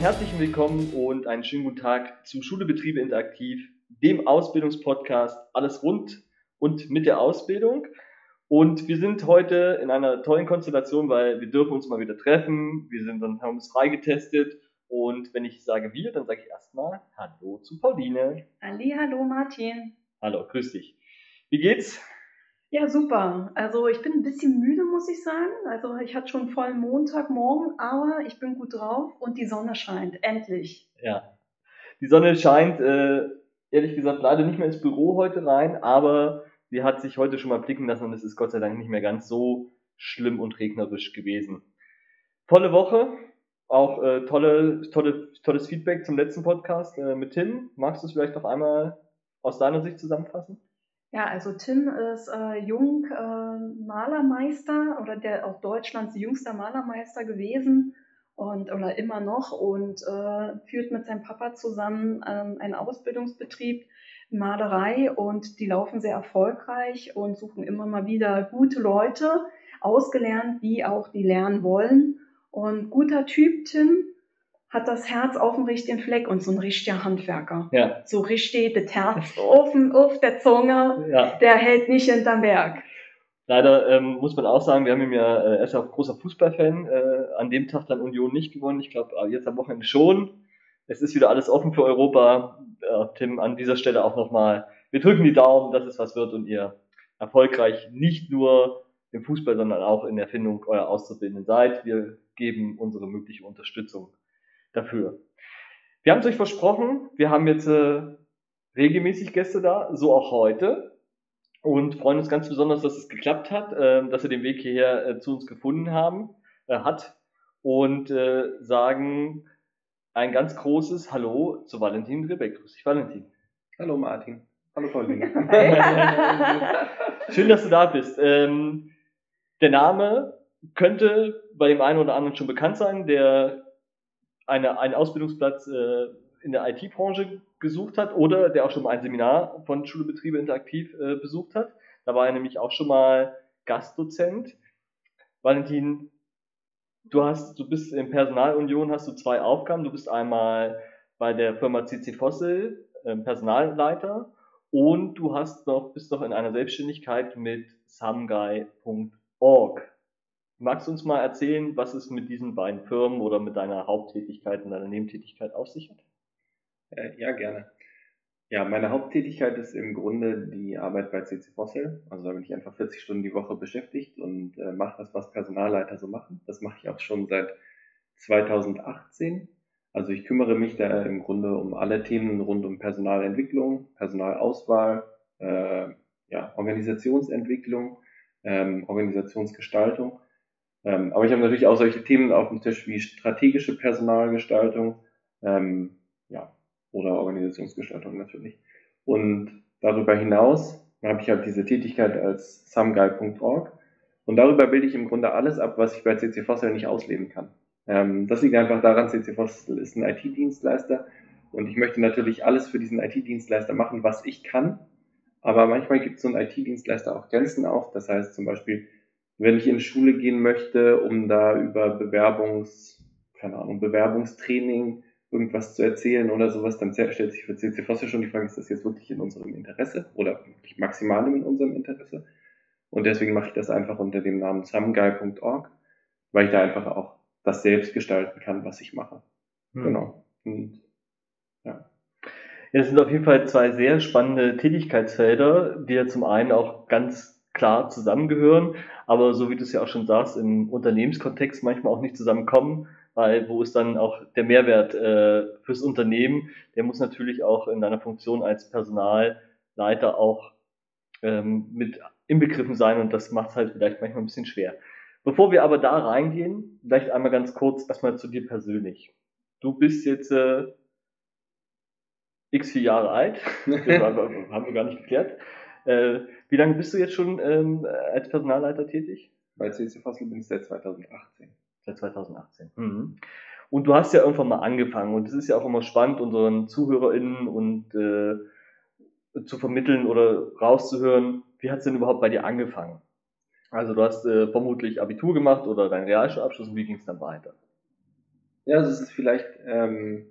herzlichen Willkommen und einen schönen guten Tag zu Schule Betriebe Interaktiv, dem Ausbildungspodcast Alles rund und mit der Ausbildung. Und wir sind heute in einer tollen Konstellation, weil wir dürfen uns mal wieder treffen. Wir sind dann, haben uns freigetestet. Und wenn ich sage wir, dann sage ich erstmal Hallo zu Pauline. Ali, hallo Martin. Hallo, grüß dich. Wie geht's? Ja, super. Also ich bin ein bisschen müde, muss ich sagen. Also ich hatte schon vollen Montagmorgen, aber ich bin gut drauf und die Sonne scheint. Endlich. Ja. Die Sonne scheint, äh, ehrlich gesagt, leider nicht mehr ins Büro heute rein, aber sie hat sich heute schon mal blicken lassen und es ist Gott sei Dank nicht mehr ganz so schlimm und regnerisch gewesen. Tolle Woche, auch äh, tolle, tolle, tolles Feedback zum letzten Podcast äh, mit Tim. Magst du es vielleicht noch einmal aus deiner Sicht zusammenfassen? Ja, also Tim ist äh, jung äh, Malermeister oder der auch Deutschlands jüngster Malermeister gewesen und oder immer noch und äh, führt mit seinem Papa zusammen ähm, einen Ausbildungsbetrieb Malerei und die laufen sehr erfolgreich und suchen immer mal wieder gute Leute, ausgelernt, die auch die lernen wollen. Und guter Typ, Tim, hat das Herz auf dem richtigen Fleck und so ein richtiger Handwerker. Ja. So richtig das Herz auf, auf der Zunge, Ja. der hält nicht hinterm Berg. Leider ähm, muss man auch sagen, wir haben ihm ja, äh, er ist ja auch großer Fußballfan, äh, an dem Tag dann Union nicht gewonnen. Ich glaube, jetzt am Wochenende schon. Es ist wieder alles offen für Europa. Äh, Tim, an dieser Stelle auch nochmal, wir drücken die Daumen, dass es was wird und ihr erfolgreich nicht nur im Fußball, sondern auch in der Findung eurer Auszubildenden seid. Wir geben unsere mögliche Unterstützung dafür. Wir haben es euch versprochen, wir haben jetzt äh, regelmäßig Gäste da, so auch heute. Und freuen uns ganz besonders, dass es geklappt hat, äh, dass ihr den Weg hierher äh, zu uns gefunden haben, äh, hat. Und äh, sagen ein ganz großes Hallo zu Valentin Rebeck. Grüß dich, Valentin. Hallo Martin. Hallo Pauline. Schön, dass du da bist. Ähm, der Name könnte bei dem einen oder anderen schon bekannt sein, der eine, einen Ausbildungsplatz äh, in der IT-Branche gesucht hat oder der auch schon mal ein Seminar von Schule Betriebe Interaktiv äh, besucht hat. Da war er nämlich auch schon mal Gastdozent. Valentin, du hast, du bist in Personalunion, hast du zwei Aufgaben. Du bist einmal bei der Firma CC Fossil äh, Personalleiter und du hast noch, bist noch in einer Selbstständigkeit mit samguy.org. Magst du uns mal erzählen, was es mit diesen beiden Firmen oder mit deiner Haupttätigkeit und deiner Nebentätigkeit auf sich hat? Äh, ja, gerne. Ja, meine Haupttätigkeit ist im Grunde die Arbeit bei CC Fossil. Also da bin ich einfach 40 Stunden die Woche beschäftigt und äh, mache das, was Personalleiter so machen. Das mache ich auch schon seit 2018. Also ich kümmere mich da im Grunde um alle Themen rund um Personalentwicklung, Personalauswahl, äh, ja, Organisationsentwicklung, ähm, Organisationsgestaltung. Ähm, aber ich habe natürlich auch solche Themen auf dem Tisch wie strategische Personalgestaltung, ähm, ja, oder Organisationsgestaltung natürlich. Und darüber hinaus habe ich halt diese Tätigkeit als someguy.org und darüber bilde ich im Grunde alles ab, was ich bei CC Fossil nicht ausleben kann. Ähm, das liegt einfach daran, CC Fossil ist ein IT-Dienstleister und ich möchte natürlich alles für diesen IT-Dienstleister machen, was ich kann. Aber manchmal gibt so ein IT-Dienstleister auch Grenzen auf. Das heißt zum Beispiel, wenn ich in die Schule gehen möchte, um da über Bewerbungs, keine Ahnung, Bewerbungstraining irgendwas zu erzählen oder sowas, dann stellt sich für CC Fossil schon die Frage, ist das jetzt wirklich in unserem Interesse oder wirklich maximal in unserem Interesse? Und deswegen mache ich das einfach unter dem Namen someguy.org, weil ich da einfach auch das selbst gestalten kann, was ich mache. Hm. Genau. Und, ja. Ja, das sind auf jeden Fall zwei sehr spannende Tätigkeitsfelder, die ja zum einen auch ganz klar zusammengehören, aber so wie du es ja auch schon sagst, im Unternehmenskontext manchmal auch nicht zusammenkommen, weil wo ist dann auch der Mehrwert äh, fürs Unternehmen, der muss natürlich auch in deiner Funktion als Personalleiter auch ähm, mit inbegriffen sein und das macht es halt vielleicht manchmal ein bisschen schwer. Bevor wir aber da reingehen, vielleicht einmal ganz kurz erstmal zu dir persönlich. Du bist jetzt äh, x vier Jahre alt, haben wir gar nicht geklärt. Äh, wie lange bist du jetzt schon ähm, als Personalleiter tätig? Bei CC Fossil bin ich seit 2018. Seit 2018. Mhm. Und du hast ja irgendwann mal angefangen und es ist ja auch immer spannend, unseren ZuhörerInnen und äh, zu vermitteln oder rauszuhören, wie hat es denn überhaupt bei dir angefangen? Also du hast äh, vermutlich Abitur gemacht oder deinen Realschulabschluss und wie ging es dann weiter? Ja, also es ist vielleicht, ähm,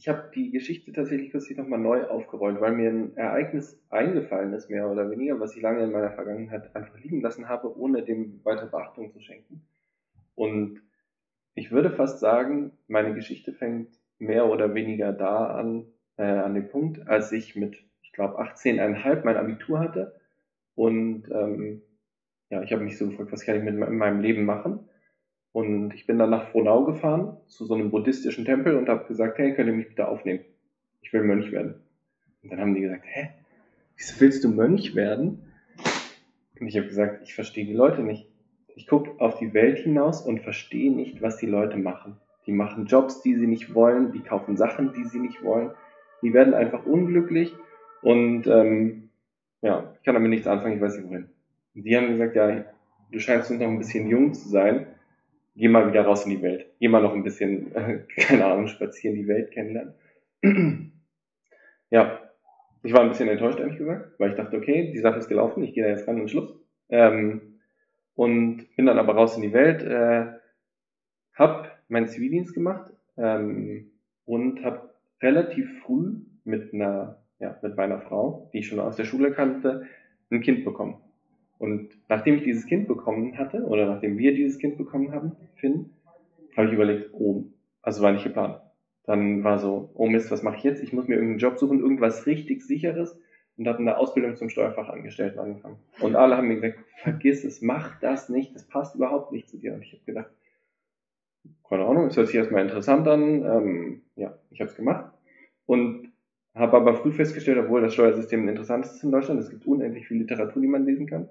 ich habe die Geschichte tatsächlich kürzlich nochmal neu aufgerollt, weil mir ein Ereignis eingefallen ist, mehr oder weniger, was ich lange in meiner Vergangenheit einfach liegen lassen habe, ohne dem weiter Beachtung zu schenken. Und ich würde fast sagen, meine Geschichte fängt mehr oder weniger da an, äh, an dem Punkt, als ich mit, ich glaube, 18,5 mein Abitur hatte. Und ähm, ja, ich habe mich so gefragt, was kann ich mit meinem Leben machen? Und ich bin dann nach Frohnau gefahren, zu so einem buddhistischen Tempel und habe gesagt, hey, könnt ihr mich bitte aufnehmen? Ich will Mönch werden. Und dann haben die gesagt, hä, wieso willst du Mönch werden? Und ich habe gesagt, ich verstehe die Leute nicht. Ich gucke auf die Welt hinaus und verstehe nicht, was die Leute machen. Die machen Jobs, die sie nicht wollen, die kaufen Sachen, die sie nicht wollen. Die werden einfach unglücklich und ähm, ja, ich kann damit nichts anfangen, ich weiß nicht wohin. Und die haben gesagt, ja, du scheinst noch ein bisschen jung zu sein geh mal wieder raus in die Welt. Geh mal noch ein bisschen, äh, keine Ahnung, spazieren, die Welt kennenlernen. ja, ich war ein bisschen enttäuscht, ehrlich gesagt, weil ich dachte, okay, die Sache ist gelaufen, ich gehe da jetzt ran und Schluss. Ähm, und bin dann aber raus in die Welt, äh, hab meinen Zivildienst gemacht ähm, und habe relativ früh mit einer, ja, mit meiner Frau, die ich schon aus der Schule kannte, ein Kind bekommen. Und nachdem ich dieses Kind bekommen hatte, oder nachdem wir dieses Kind bekommen haben, Finn, habe ich überlegt, oh, also war nicht geplant. Dann war so, oh Mist, was mache ich jetzt? Ich muss mir irgendeinen Job suchen, irgendwas richtig sicheres und habe eine Ausbildung zum Steuerfachangestellten angefangen. Und alle haben mir gesagt, vergiss es, mach das nicht, das passt überhaupt nicht zu dir. Und ich habe gedacht, keine Ahnung, es hört sich erstmal interessant an. Ähm, ja, ich habe es gemacht und habe aber früh festgestellt, obwohl das Steuersystem interessant ist in Deutschland, es gibt unendlich viel Literatur, die man lesen kann,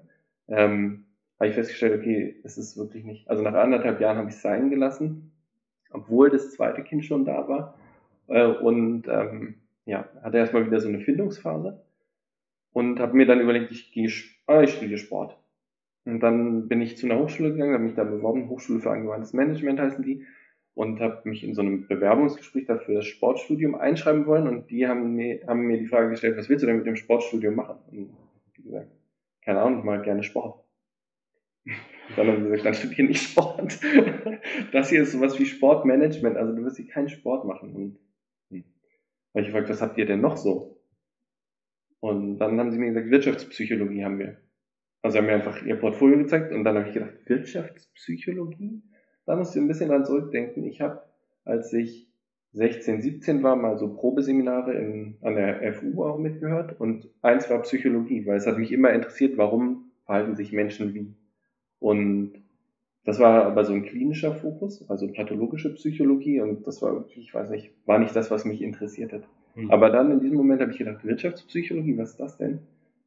ähm, habe ich festgestellt, okay, es ist wirklich nicht. Also nach anderthalb Jahren habe ich es sein gelassen, obwohl das zweite Kind schon da war. Äh, und ähm, ja, hatte erstmal wieder so eine Findungsphase und habe mir dann überlegt, ich gehe, ah, ich studiere Sport. Und dann bin ich zu einer Hochschule gegangen, habe mich da beworben, Hochschule für angewandtes Management heißen die, und habe mich in so einem Bewerbungsgespräch dafür das Sportstudium einschreiben wollen und die haben mir, haben mir die Frage gestellt, was willst du denn mit dem Sportstudium machen? Und wie gesagt, keine Ahnung, ich mag gerne Sport. Dann haben sie gesagt, dann studiere nicht Sport. Das hier ist sowas wie Sportmanagement, also du wirst hier keinen Sport machen. Und hm. habe ich gefragt, was habt ihr denn noch so? Und dann haben sie mir gesagt, Wirtschaftspsychologie haben wir. Also haben mir einfach ihr Portfolio gezeigt und dann habe ich gedacht, Wirtschaftspsychologie? Da musst du ein bisschen dran zurückdenken. Ich habe, als ich 16, 17 war, mal so Probeseminare in, an der FU auch mitgehört und eins war Psychologie, weil es hat mich immer interessiert, warum verhalten sich Menschen wie. Und das war aber so ein klinischer Fokus, also pathologische Psychologie und das war wirklich, ich weiß nicht, war nicht das, was mich interessiert hat. Mhm. Aber dann in diesem Moment habe ich gedacht, Wirtschaftspsychologie, was ist das denn?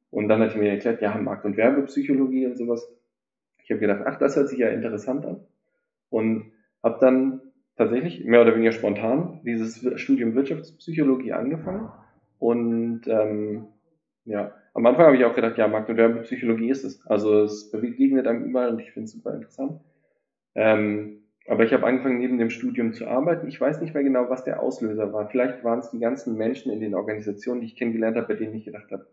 Und dann hat ich mir erklärt, ja, Markt- und Werbepsychologie und sowas. Ich habe gedacht, ach, das hört sich ja interessant an. Und habe dann tatsächlich mehr oder weniger spontan dieses Studium Wirtschaftspsychologie angefangen. Und ähm, ja, am Anfang habe ich auch gedacht, ja, Markt- und Werbepsychologie ist es. Also es begegnet einem überall und ich finde es super interessant. Ähm, aber ich habe angefangen, neben dem Studium zu arbeiten. Ich weiß nicht mehr genau, was der Auslöser war. Vielleicht waren es die ganzen Menschen in den Organisationen, die ich kennengelernt habe, bei denen ich gedacht habe,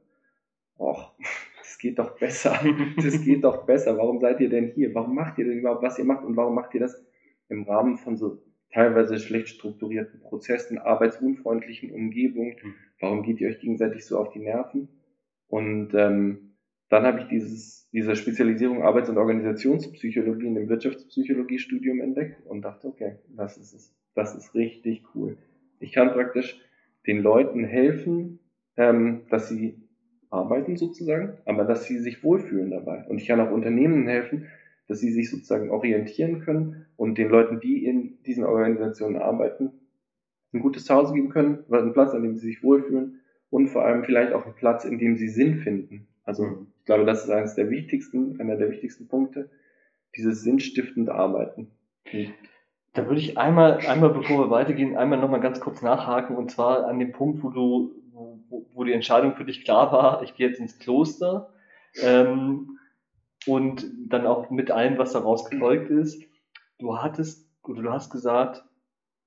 och, das geht doch besser. Das geht doch besser. Warum seid ihr denn hier? Warum macht ihr denn überhaupt, was ihr macht? Und warum macht ihr das im Rahmen von so teilweise schlecht strukturierten Prozessen, arbeitsunfreundlichen Umgebungen? Hm. Warum geht ihr euch gegenseitig so auf die Nerven? Und ähm, dann habe ich dieses, diese Spezialisierung Arbeits- und Organisationspsychologie in dem Wirtschaftspsychologiestudium entdeckt und dachte, okay, das ist es. Das ist richtig cool. Ich kann praktisch den Leuten helfen, ähm, dass sie arbeiten sozusagen, aber dass sie sich wohlfühlen dabei. Und ich kann auch Unternehmen helfen, dass sie sich sozusagen orientieren können und den Leuten, die in diesen Organisationen arbeiten, ein gutes Zuhause geben können, einen Platz, an dem sie sich wohlfühlen und vor allem vielleicht auch einen Platz, in dem sie Sinn finden. Also ich glaube, das ist eines der wichtigsten, einer der wichtigsten Punkte, dieses sinnstiftende Arbeiten. Da würde ich einmal, einmal bevor wir weitergehen, einmal nochmal ganz kurz nachhaken und zwar an dem Punkt, wo du wo, wo die Entscheidung für dich klar war, ich gehe jetzt ins Kloster ähm, und dann auch mit allem, was daraus gefolgt ist. Du hattest oder du hast gesagt,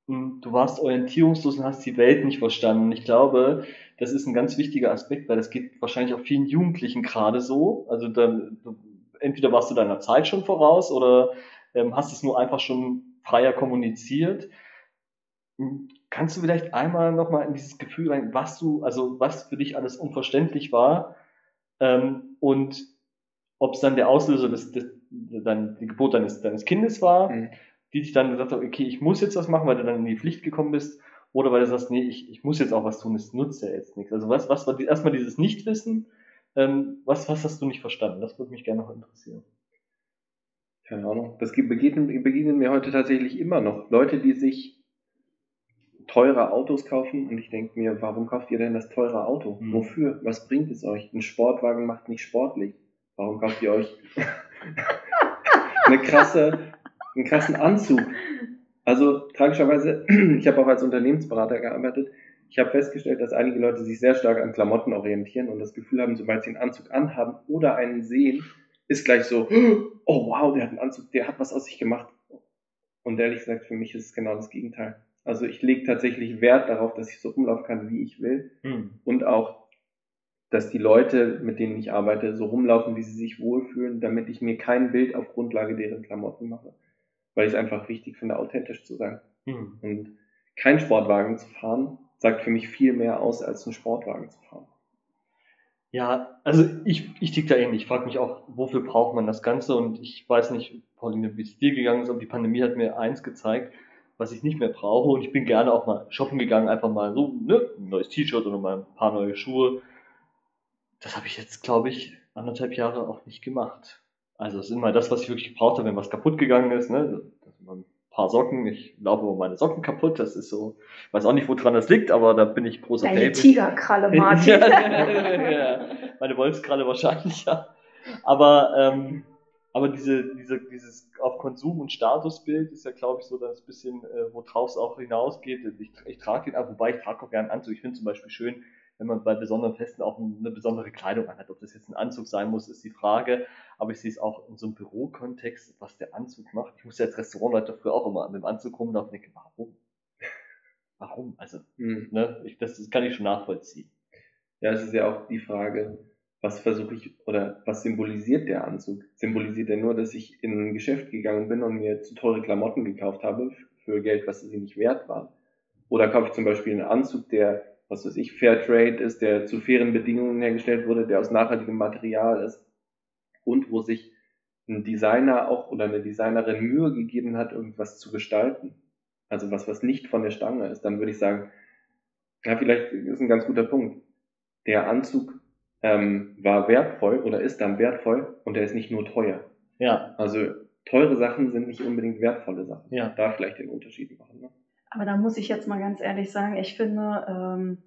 hm, du warst orientierungslos und hast die Welt nicht verstanden. Ich glaube, das ist ein ganz wichtiger Aspekt, weil das geht wahrscheinlich auch vielen Jugendlichen gerade so. Also dann, entweder warst du deiner Zeit schon voraus oder ähm, hast es nur einfach schon freier kommuniziert. Hm, kannst du vielleicht einmal nochmal in dieses Gefühl rein, was du, also was für dich alles unverständlich war ähm, und ob es dann der Auslöser des, des dann die Geburt deines, deines Kindes war, mhm. die dich dann gesagt hat, okay, ich muss jetzt was machen, weil du dann in die Pflicht gekommen bist, oder weil du sagst, nee, ich, ich muss jetzt auch was tun, es nutzt ja jetzt nichts. Also was, was war die, erstmal dieses Nichtwissen, ähm, was, was hast du nicht verstanden? Das würde mich gerne noch interessieren. Keine Ahnung. Das begegnen, begegnen mir heute tatsächlich immer noch. Leute, die sich teure Autos kaufen und ich denke mir, warum kauft ihr denn das teure Auto? Hm. Wofür? Was bringt es euch? Ein Sportwagen macht nicht sportlich. Warum kauft ihr euch eine krasse, einen krassen Anzug? Also tragischerweise, ich habe auch als Unternehmensberater gearbeitet. Ich habe festgestellt, dass einige Leute sich sehr stark an Klamotten orientieren und das Gefühl haben, sobald sie einen Anzug anhaben oder einen sehen, ist gleich so, oh wow, der hat einen Anzug, der hat was aus sich gemacht. Und ehrlich gesagt, für mich ist es genau das Gegenteil. Also ich lege tatsächlich Wert darauf, dass ich so rumlaufen kann, wie ich will. Hm. Und auch, dass die Leute, mit denen ich arbeite, so rumlaufen, wie sie sich wohlfühlen, damit ich mir kein Bild auf Grundlage deren Klamotten mache. Weil ich es einfach wichtig finde, authentisch zu sein. Hm. Und kein Sportwagen zu fahren, sagt für mich viel mehr aus, als einen Sportwagen zu fahren. Ja, also ich, ich tick da ähnlich. Ich frage mich auch, wofür braucht man das Ganze? Und ich weiß nicht, Pauline, wie es dir gegangen ist, aber die Pandemie hat mir eins gezeigt, was ich nicht mehr brauche. Und ich bin gerne auch mal shoppen gegangen, einfach mal so, ne, ein neues T-Shirt oder mal ein paar neue Schuhe. Das habe ich jetzt, glaube ich, anderthalb Jahre auch nicht gemacht. Also es ist immer das, was ich wirklich gebraucht habe, wenn was kaputt gegangen ist, ne? ein paar Socken, ich laufe über meine Socken kaputt, das ist so, weiß auch nicht, woran das liegt, aber da bin ich großer Deine Baby. Tigerkralle, Martin. ja, meine Wolfskralle wahrscheinlich, ja. Aber ähm, aber diese, diese, dieses auf Konsum- und Statusbild ist ja, glaube ich, so das bisschen, äh, worauf es auch hinausgeht. Ich, ich trage den, wobei ich trage auch gerne Anzug. Ich finde zum Beispiel schön, wenn man bei besonderen Festen auch eine besondere Kleidung anhat. Ob das jetzt ein Anzug sein muss, ist die Frage. Aber ich sehe es auch in so einem Bürokontext, was der Anzug macht. Ich muss ja als Restaurantleiter früher auch immer mit dem Anzug rumlaufen und denke, warum? Warum? Also, mhm. ne, ich, das, das kann ich schon nachvollziehen. Ja, es ist ja auch die Frage, was versuche ich oder was symbolisiert der Anzug? Symbolisiert er nur, dass ich in ein Geschäft gegangen bin und mir zu teure Klamotten gekauft habe für Geld, was sie nicht wert war? Oder kaufe ich zum Beispiel einen Anzug, der, was weiß ich, Fair Trade ist, der zu fairen Bedingungen hergestellt wurde, der aus nachhaltigem Material ist und wo sich ein Designer auch oder eine Designerin Mühe gegeben hat, irgendwas zu gestalten. Also was, was nicht von der Stange ist, dann würde ich sagen, ja, vielleicht ist ein ganz guter Punkt. Der Anzug ähm, war wertvoll oder ist dann wertvoll und er ist nicht nur teuer. Ja. Also teure Sachen sind nicht unbedingt wertvolle Sachen. Ja. Da vielleicht den Unterschied machen. Ne? Aber da muss ich jetzt mal ganz ehrlich sagen, ich finde, ähm,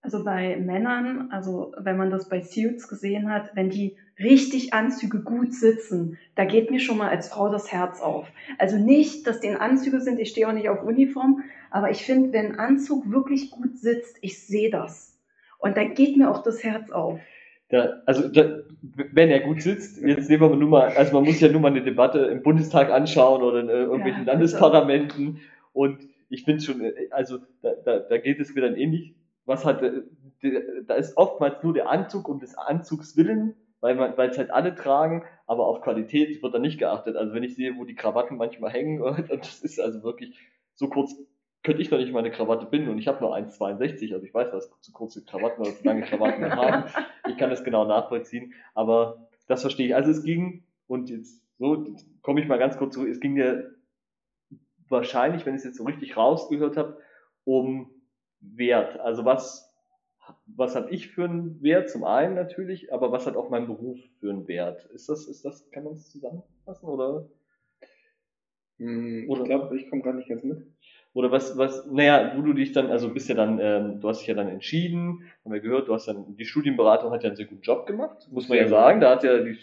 also bei Männern, also wenn man das bei Suits gesehen hat, wenn die richtig Anzüge gut sitzen, da geht mir schon mal als Frau das Herz auf. Also nicht, dass die in Anzüge sind, ich stehe auch nicht auf Uniform, aber ich finde, wenn ein Anzug wirklich gut sitzt, ich sehe das. Und da geht mir auch das Herz auf. Da, also da, wenn er gut sitzt, jetzt nehmen wir nur mal, also man muss ja nur mal eine Debatte im Bundestag anschauen oder in äh, irgendwelchen ja, Landesparlamenten und ich finde schon, äh, also da, da, da geht es mir dann ähnlich, was hat, äh, da ist oftmals nur der Anzug um des Anzugs willen, weil man, weil es halt alle tragen, aber auf Qualität wird da nicht geachtet. Also wenn ich sehe, wo die Krawatten manchmal hängen, und das ist also wirklich so kurz könnte ich noch nicht meine Krawatte binden und ich habe nur 1,62, also ich weiß, was zu kurze Krawatten oder zu lange Krawatten haben. Ich kann das genau nachvollziehen, aber das verstehe ich. Also es ging, und jetzt so komme ich mal ganz kurz zurück, es ging mir wahrscheinlich, wenn ich es jetzt so richtig rausgehört habe, um Wert. Also was, was habe ich für einen Wert? Zum einen natürlich, aber was hat auch mein Beruf für einen Wert? Ist das, ist das, kann man es zusammenfassen oder? Hm, ich glaube, ich komme gar nicht ganz mit. Oder was, was, naja, wo du dich dann, also bist ja dann, ähm, du hast dich ja dann entschieden, haben wir gehört, du hast dann, die Studienberatung hat ja einen sehr guten Job gemacht, muss man ja sagen, da hat ja die,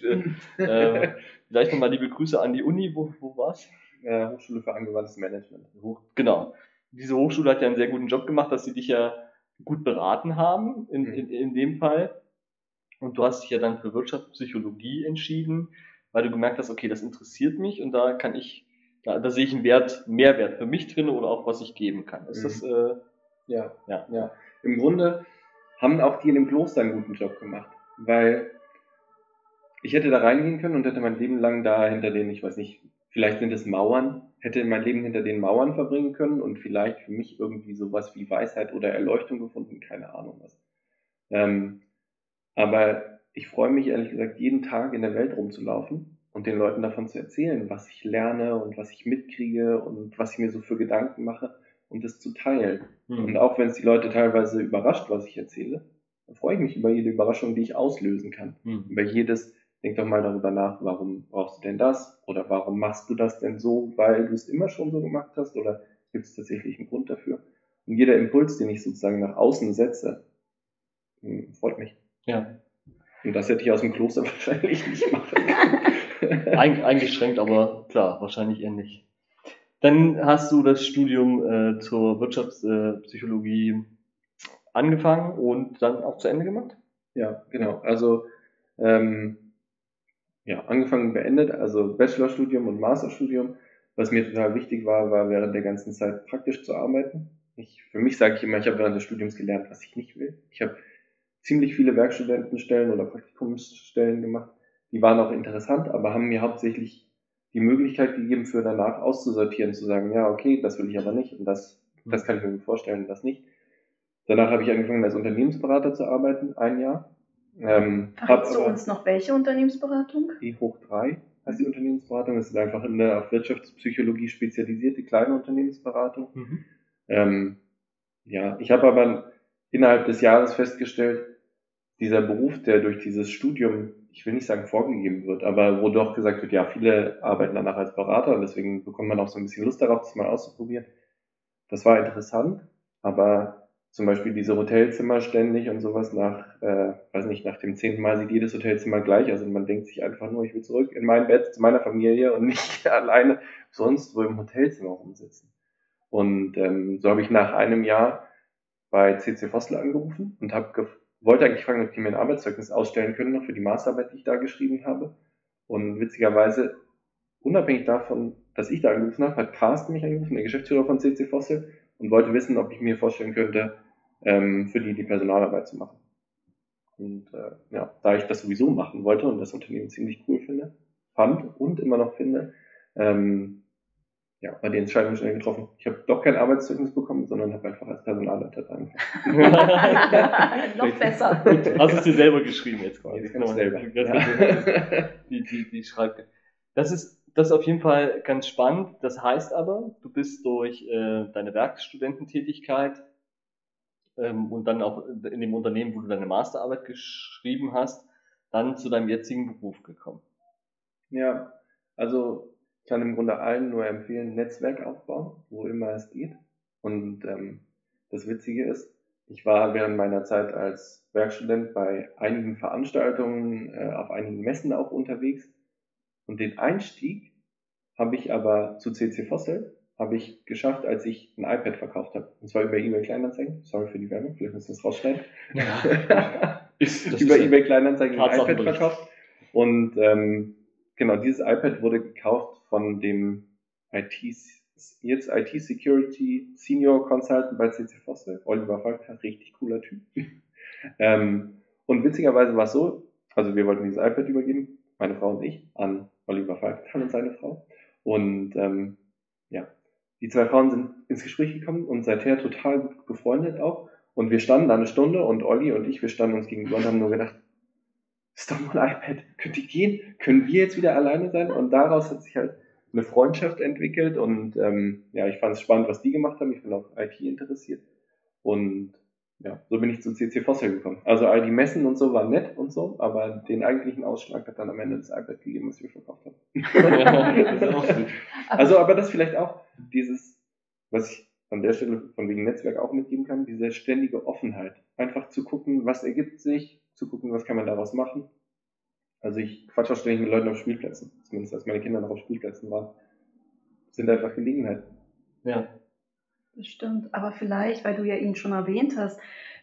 äh, vielleicht nochmal liebe Grüße an die Uni, wo, wo war's? Äh, Hochschule für angewandtes Management. Hoch, genau. Diese Hochschule hat ja einen sehr guten Job gemacht, dass sie dich ja gut beraten haben, in, in, in dem Fall. Und du hast dich ja dann für Wirtschaftspsychologie entschieden, weil du gemerkt hast, okay, das interessiert mich und da kann ich da, da sehe ich einen Wert, Mehrwert für mich drin oder auch was ich geben kann. Ist mhm. das, äh, ja, ja, ja. Im Grunde haben auch die in dem Kloster einen guten Job gemacht, weil ich hätte da reingehen können und hätte mein Leben lang da hinter den, ich weiß nicht, Vielleicht sind es Mauern, hätte mein Leben hinter den Mauern verbringen können und vielleicht für mich irgendwie sowas wie Weisheit oder Erleuchtung gefunden, keine Ahnung was. Ähm, aber ich freue mich ehrlich gesagt jeden Tag in der Welt rumzulaufen und den Leuten davon zu erzählen, was ich lerne und was ich mitkriege und was ich mir so für Gedanken mache und das zu teilen. Mhm. Und auch wenn es die Leute teilweise überrascht, was ich erzähle, dann freue ich mich über jede Überraschung, die ich auslösen kann. Mhm. Über jedes, denk doch mal darüber nach, warum brauchst du denn das? Oder warum machst du das denn so, weil du es immer schon so gemacht hast? Oder gibt es tatsächlich einen Grund dafür? Und jeder Impuls, den ich sozusagen nach außen setze, hm, freut mich. Ja. Und das hätte ich aus dem Kloster wahrscheinlich nicht machen können. Eingeschränkt, aber klar, wahrscheinlich eher nicht. Dann hast du das Studium äh, zur Wirtschaftspsychologie äh, angefangen und dann auch zu Ende gemacht? Ja, genau. Also ähm, ja, angefangen, beendet, also Bachelorstudium und Masterstudium. Was mir total wichtig war, war während der ganzen Zeit praktisch zu arbeiten. Ich, für mich sage ich immer, ich habe während des Studiums gelernt, was ich nicht will. Ich habe ziemlich viele Werkstudentenstellen oder Praktikumsstellen gemacht. Die waren auch interessant, aber haben mir hauptsächlich die Möglichkeit gegeben, für danach auszusortieren, zu sagen, ja, okay, das will ich aber nicht und das, das kann ich mir vorstellen, das nicht. Danach habe ich angefangen, als Unternehmensberater zu arbeiten, ein Jahr. Ähm, Verrätst du uns noch welche Unternehmensberatung? E hoch 3 heißt die Unternehmensberatung. Das ist einfach eine auf Wirtschaftspsychologie spezialisierte kleine Unternehmensberatung. Mhm. Ähm, ja, ich habe aber innerhalb des Jahres festgestellt, dieser Beruf, der durch dieses Studium, ich will nicht sagen vorgegeben wird, aber wo doch gesagt wird, ja, viele arbeiten danach als Berater und deswegen bekommt man auch so ein bisschen Lust darauf, das mal auszuprobieren. Das war interessant, aber zum Beispiel diese Hotelzimmer ständig und sowas nach, äh, weiß nicht, nach dem zehnten Mal sieht jedes Hotelzimmer gleich. Also man denkt sich einfach nur, ich will zurück in mein Bett zu meiner Familie und nicht alleine sonst wo im Hotelzimmer rumsitzen. Und ähm, so habe ich nach einem Jahr bei CC Fossel angerufen und habe wollte eigentlich fragen, ob die mir ein Arbeitszeugnis ausstellen können, noch für die Masterarbeit, die ich da geschrieben habe. Und witzigerweise, unabhängig davon, dass ich da angerufen habe, hat Carsten mich angerufen, der Geschäftsführer von CC Fossil, und wollte wissen, ob ich mir vorstellen könnte, ähm, für die die Personalarbeit zu machen. Und äh, ja, da ich das sowieso machen wollte und das Unternehmen ziemlich cool finde, fand und immer noch finde, ähm, ja, war die Entscheidung schnell getroffen. Ich habe doch kein Arbeitszeugnis bekommen, sondern habe einfach als Personalleiter angefangen. noch besser. Hast du es dir selber geschrieben jetzt quasi? Jetzt genau. selber. Ja. Die, die, die schreibt. Das ist, das ist auf jeden Fall ganz spannend. Das heißt aber, du bist durch äh, deine Werkstudententätigkeit ähm, und dann auch in dem Unternehmen, wo du deine Masterarbeit geschrieben hast, dann zu deinem jetzigen Beruf gekommen. Ja, also ich kann im Grunde allen nur empfehlen, Netzwerkaufbau, wo immer es geht. Und ähm, das Witzige ist, ich war während meiner Zeit als Werkstudent bei einigen Veranstaltungen, äh, auf einigen Messen auch unterwegs. Und den Einstieg habe ich aber zu CC Fossil habe ich geschafft, als ich ein iPad verkauft habe. Und zwar über eBay Kleinanzeigen. Sorry für die Werbung, vielleicht müssen wir es rausschneiden. Ja. über eBay Kleinanzeigen ein iPad verkauft. Und ähm, genau, dieses iPad wurde gekauft von dem IT, jetzt IT Security Senior Consultant bei CC Foster, Oliver Falk, richtig cooler Typ. ähm, und witzigerweise war es so, also wir wollten dieses iPad übergeben, meine Frau und ich, an Oliver Falk und seine Frau. Und ähm, ja, die zwei Frauen sind ins Gespräch gekommen und seither total befreundet auch. Und wir standen da eine Stunde und Olli und ich, wir standen uns gegenüber und haben nur gedacht, ist doch nur ein iPad. Könnt ihr gehen? Können wir jetzt wieder alleine sein? Und daraus hat sich halt eine Freundschaft entwickelt und ähm, ja, ich fand es spannend, was die gemacht haben. Ich bin auch IT interessiert. Und ja, so bin ich zu CC Fossil gekommen. Also all die Messen und so waren nett und so, aber den eigentlichen Ausschlag hat dann am Ende das iPad gegeben, was wir verkauft haben. ja. Also, aber das vielleicht auch dieses, was ich an der Stelle von wegen Netzwerk auch mitgeben kann, diese ständige Offenheit. Einfach zu gucken, was ergibt sich, zu gucken, was kann man daraus machen. Also ich quatsch auch ständig mit Leuten auf Spielplätzen, zumindest als meine Kinder noch auf Spielplätzen waren. Das sind einfach Gelegenheiten. Ja. Das stimmt. Aber vielleicht, weil du ja ihn schon erwähnt hast,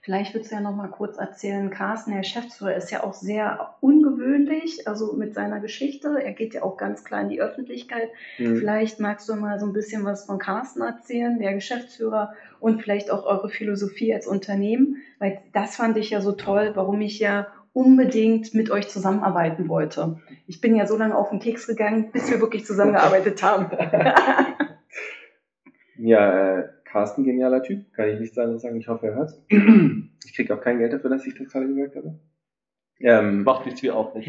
Vielleicht würdest du ja noch mal kurz erzählen, Carsten, der Geschäftsführer, ist ja auch sehr ungewöhnlich, also mit seiner Geschichte. Er geht ja auch ganz klar in die Öffentlichkeit. Mhm. Vielleicht magst du mal so ein bisschen was von Carsten erzählen, der Geschäftsführer, und vielleicht auch eure Philosophie als Unternehmen, weil das fand ich ja so toll, warum ich ja unbedingt mit euch zusammenarbeiten wollte. Ich bin ja so lange auf den Keks gegangen, bis wir wirklich zusammengearbeitet haben. ja, äh, Carsten, genialer Typ, kann ich nichts anderes sagen. Ich hoffe, er hört's. Ich kriege auch kein Geld dafür, dass ich das gerade gesagt habe. Ähm, Macht nichts, wir auch nicht.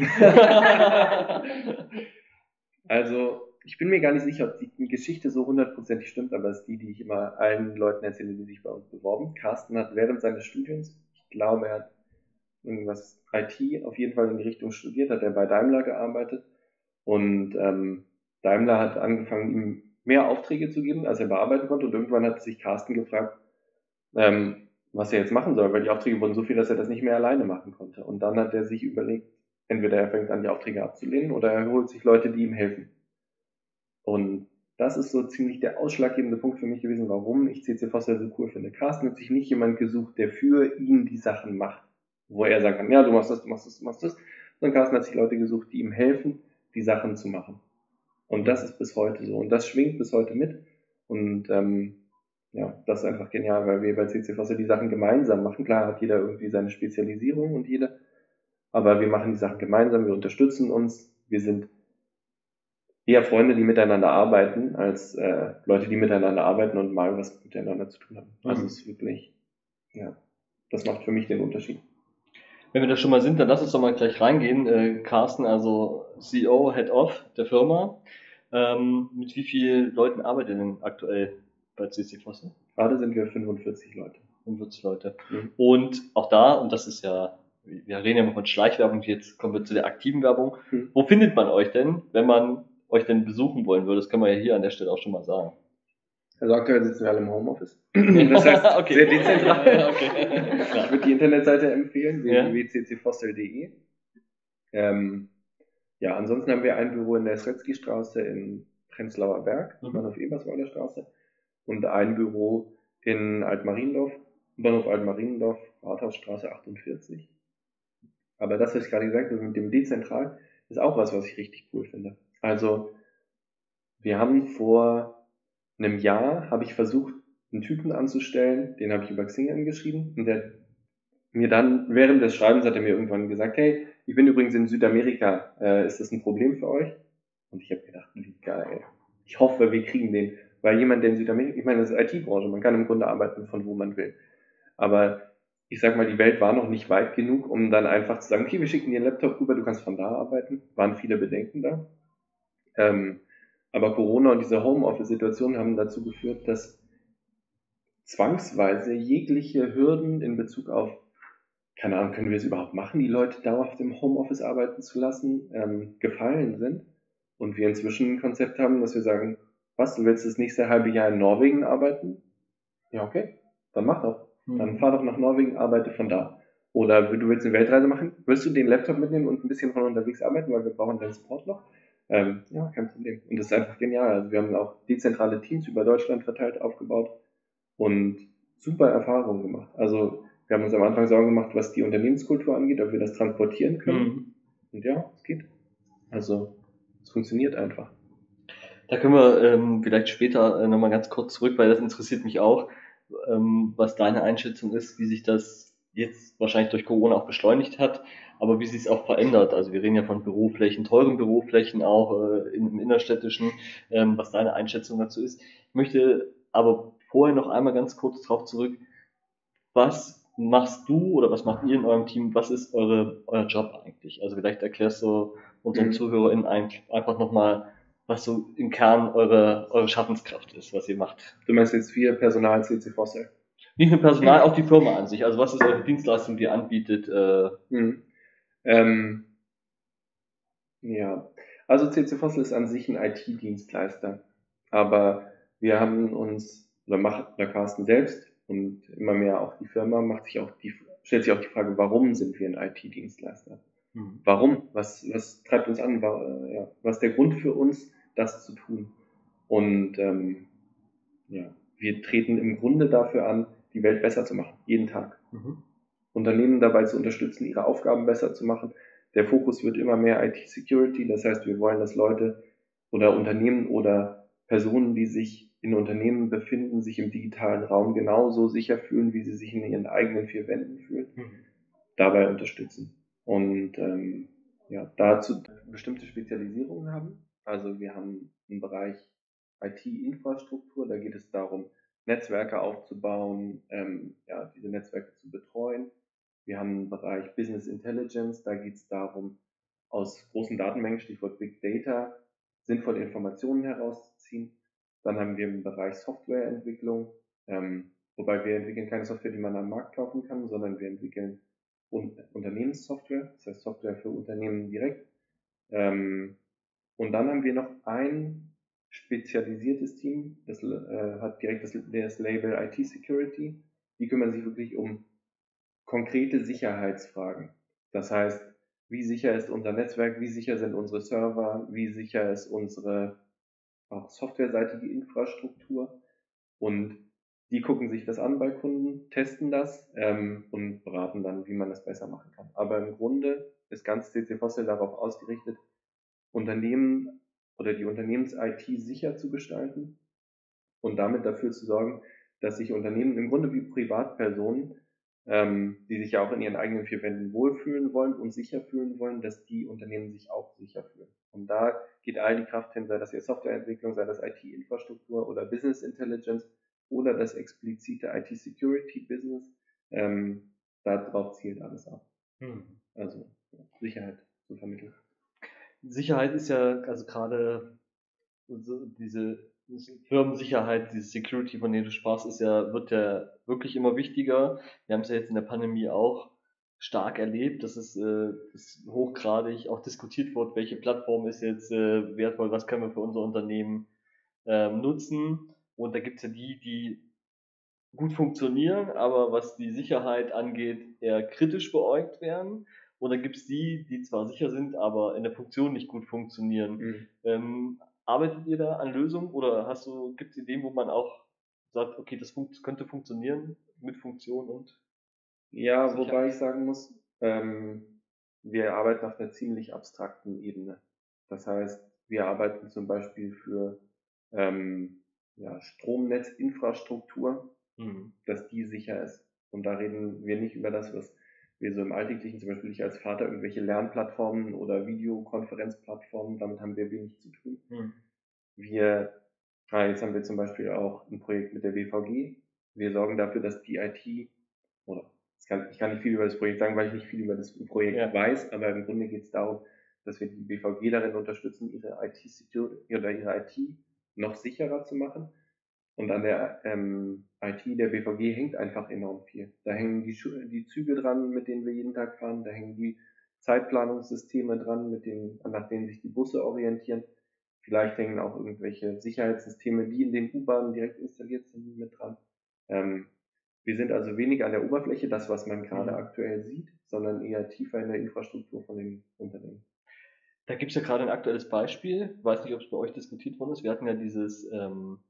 also, ich bin mir gar nicht sicher, ob die Geschichte so hundertprozentig stimmt, aber es ist die, die ich immer allen Leuten erzähle, die sich bei uns beworben. Carsten hat während seines Studiums, ich glaube, er hat irgendwas IT auf jeden Fall in die Richtung studiert, hat er bei Daimler gearbeitet und ähm, Daimler hat angefangen, ihm mehr Aufträge zu geben, als er bearbeiten konnte und irgendwann hat sich Carsten gefragt, ähm, was er jetzt machen soll, weil die Aufträge wurden so viel, dass er das nicht mehr alleine machen konnte. Und dann hat er sich überlegt, entweder er fängt an, die Aufträge abzulehnen oder er holt sich Leute, die ihm helfen. Und das ist so ziemlich der ausschlaggebende Punkt für mich gewesen, warum ich CC Foster so cool finde. Carsten hat sich nicht jemand gesucht, der für ihn die Sachen macht, wo er sagen kann, ja, du machst das, du machst das, du machst das, sondern Carsten hat sich Leute gesucht, die ihm helfen, die Sachen zu machen. Und das ist bis heute so. Und das schwingt bis heute mit. Und ähm, ja, das ist einfach genial, weil wir bei CC Foster die Sachen gemeinsam machen. Klar hat jeder irgendwie seine Spezialisierung und jeder, aber wir machen die Sachen gemeinsam, wir unterstützen uns, wir sind eher Freunde, die miteinander arbeiten, als äh, Leute, die miteinander arbeiten und mal was miteinander zu tun haben. Also mhm. es ist wirklich, ja, das macht für mich den Unterschied. Wenn wir da schon mal sind, dann lass uns doch mal gleich reingehen. Äh, Carsten, also CEO, Head of der Firma. Ähm, mit wie vielen Leuten arbeitet ihr denn aktuell bei CC Fosse? Gerade sind wir 45 Leute. 45 Leute. Mhm. Und auch da, und das ist ja, wir reden ja immer von Schleichwerbung, jetzt kommen wir zu der aktiven Werbung. Mhm. Wo findet man euch denn, wenn man euch denn besuchen wollen würde? Das können wir ja hier an der Stelle auch schon mal sagen. Also aktuell sitzen wir alle im Homeoffice. Das heißt, okay. sehr dezentral. okay. Ich würde die Internetseite empfehlen, www.ccfossil.de. Ähm, ja, ansonsten haben wir ein Büro in der Sretzky-Straße in Prenzlauer Berg, mhm. Bahnhof Eberswalder Straße, und ein Büro in Altmariendorf, Bahnhof Altmariendorf, Rathausstraße 48. Aber das, was ich gerade gesagt habe mit dem Dezentral, ist auch was, was ich richtig cool finde. Also, wir haben vor einem Jahr habe ich versucht, einen Typen anzustellen, den habe ich über Xing angeschrieben und der mir dann während des Schreibens hat er mir irgendwann gesagt, hey, ich bin übrigens in Südamerika, äh, ist das ein Problem für euch? Und ich habe gedacht, wie geil. Ich hoffe, wir kriegen den, weil jemand, der in Südamerika, ich meine, das ist IT-Branche, man kann im Grunde arbeiten von wo man will. Aber ich sag mal, die Welt war noch nicht weit genug, um dann einfach zu sagen, okay, wir schicken dir einen Laptop rüber, du kannst von da arbeiten. Waren viele Bedenken da. Ähm, aber Corona und diese Homeoffice-Situation haben dazu geführt, dass zwangsweise jegliche Hürden in Bezug auf, keine Ahnung, können wir es überhaupt machen, die Leute dauerhaft im Homeoffice arbeiten zu lassen, ähm, gefallen sind. Und wir inzwischen ein Konzept haben, dass wir sagen, was, du willst das nächste halbe Jahr in Norwegen arbeiten? Ja, okay, dann mach doch. Mhm. Dann fahr doch nach Norwegen, arbeite von da. Oder du willst eine Weltreise machen? Willst du den Laptop mitnehmen und ein bisschen von unterwegs arbeiten, weil wir brauchen deinen Support noch? Ähm, ja, kein Problem. Und das ist einfach genial. Also wir haben auch dezentrale Teams über Deutschland verteilt aufgebaut und super Erfahrungen gemacht. Also wir haben uns am Anfang Sorgen gemacht, was die Unternehmenskultur angeht, ob wir das transportieren können. Mhm. Und ja, es geht. Also es funktioniert einfach. Da können wir ähm, vielleicht später äh, nochmal ganz kurz zurück, weil das interessiert mich auch, ähm, was deine Einschätzung ist, wie sich das jetzt wahrscheinlich durch Corona auch beschleunigt hat aber wie sich es auch verändert. Also wir reden ja von Büroflächen, teuren Büroflächen auch äh, im innerstädtischen, ähm, was deine Einschätzung dazu ist. Ich möchte aber vorher noch einmal ganz kurz darauf zurück, was machst du oder was macht ihr in eurem Team, was ist eure, euer Job eigentlich? Also vielleicht erklärst du unseren mhm. ZuhörerInnen einfach nochmal, was so im Kern eure, eure Schaffenskraft ist, was ihr macht. Du meinst jetzt vier Personal CC Fossil? Nicht nur Personal, auch die Firma an sich. Also was ist eure Dienstleistung, die ihr anbietet? Äh, mhm. Ähm, ja, also CC Fossil ist an sich ein IT-Dienstleister, aber wir haben uns, oder macht der Carsten selbst und immer mehr auch die Firma, macht sich auch die, stellt sich auch die Frage, warum sind wir ein IT-Dienstleister? Mhm. Warum? Was, was treibt uns an? War, äh, ja, was ist der Grund für uns, das zu tun? Und ähm, ja, wir treten im Grunde dafür an, die Welt besser zu machen, jeden Tag. Mhm. Unternehmen dabei zu unterstützen, ihre Aufgaben besser zu machen. Der Fokus wird immer mehr IT-Security. Das heißt, wir wollen, dass Leute oder Unternehmen oder Personen, die sich in Unternehmen befinden, sich im digitalen Raum genauso sicher fühlen, wie sie sich in ihren eigenen vier Wänden fühlen. Mhm. Dabei unterstützen. und ähm, ja, dazu bestimmte Spezialisierungen haben. Also wir haben einen Bereich IT-Infrastruktur, da geht es darum, Netzwerke aufzubauen, ähm, ja, diese Netzwerke zu betreuen. Wir haben einen Bereich Business Intelligence, da geht es darum, aus großen Datenmengen, Stichwort Big Data, sinnvolle Informationen herauszuziehen. Dann haben wir im Bereich Softwareentwicklung, ähm, wobei wir entwickeln keine Software, die man am Markt kaufen kann, sondern wir entwickeln Unternehmenssoftware, das heißt Software für Unternehmen direkt. Ähm, und dann haben wir noch ein spezialisiertes Team, das äh, hat direkt das, das Label IT Security. Die kümmern sich wirklich um konkrete Sicherheitsfragen. Das heißt, wie sicher ist unser Netzwerk, wie sicher sind unsere Server, wie sicher ist unsere auch softwareseitige Infrastruktur. Und die gucken sich das an bei Kunden, testen das ähm, und beraten dann, wie man das besser machen kann. Aber im Grunde ist ganz CC Fossil darauf ausgerichtet, Unternehmen oder die Unternehmens-IT sicher zu gestalten und damit dafür zu sorgen, dass sich Unternehmen im Grunde wie Privatpersonen, ähm, die sich ja auch in ihren eigenen vier Wänden wohlfühlen wollen und sicher fühlen wollen, dass die Unternehmen sich auch sicher fühlen. Und da geht all die Kraft hin, sei das jetzt Softwareentwicklung, sei das IT-Infrastruktur oder Business Intelligence oder das explizite IT-Security-Business. Ähm, darauf zielt alles ab. Hm. Also Sicherheit zu vermitteln. Sicherheit ist ja, also gerade diese Firmensicherheit, diese Security, von der du sprachst, ist ja, wird ja wirklich immer wichtiger. Wir haben es ja jetzt in der Pandemie auch stark erlebt, dass es äh, dass hochgradig auch diskutiert wird, welche Plattform ist jetzt äh, wertvoll, was können wir für unser Unternehmen ähm, nutzen. Und da gibt's ja die, die gut funktionieren, aber was die Sicherheit angeht, eher kritisch beäugt werden. Und dann gibt's die, die zwar sicher sind, aber in der Funktion nicht gut funktionieren. Mhm. Ähm, arbeitet ihr da an Lösungen oder hast du, gibt es Ideen, wo man auch sagt, okay, das funkt, könnte funktionieren mit Funktion und Ja, Sicherheit? wobei ich sagen muss, ähm, wir arbeiten auf einer ziemlich abstrakten Ebene. Das heißt, wir arbeiten zum Beispiel für ähm, ja, Stromnetzinfrastruktur, mhm. dass die sicher ist. Und da reden wir nicht über das, was wir so im Alltäglichen, zum Beispiel ich als Vater, irgendwelche Lernplattformen oder Videokonferenzplattformen, damit haben wir wenig zu tun. Mhm. Wir, ah, jetzt haben wir zum Beispiel auch ein Projekt mit der WVG. Wir sorgen dafür, dass die IT, oder kann, ich kann nicht viel über das Projekt sagen, weil ich nicht viel über das Projekt ja. weiß, aber im Grunde geht es darum, dass wir die BVG darin unterstützen, ihre IT-Security oder ihre IT noch sicherer zu machen. Und an der ähm, IT der BVG hängt einfach enorm viel. Da hängen die, die Züge dran, mit denen wir jeden Tag fahren, da hängen die Zeitplanungssysteme dran, mit denen, nach denen sich die Busse orientieren. Vielleicht hängen auch irgendwelche Sicherheitssysteme, die in den U-Bahnen direkt installiert sind, mit dran. Ähm, wir sind also weniger an der Oberfläche, das, was man gerade mhm. aktuell sieht, sondern eher tiefer in der Infrastruktur von den Unternehmen. Da gibt es ja gerade ein aktuelles Beispiel, ich weiß nicht, ob es bei euch diskutiert worden ist. Wir hatten ja dieses ähm,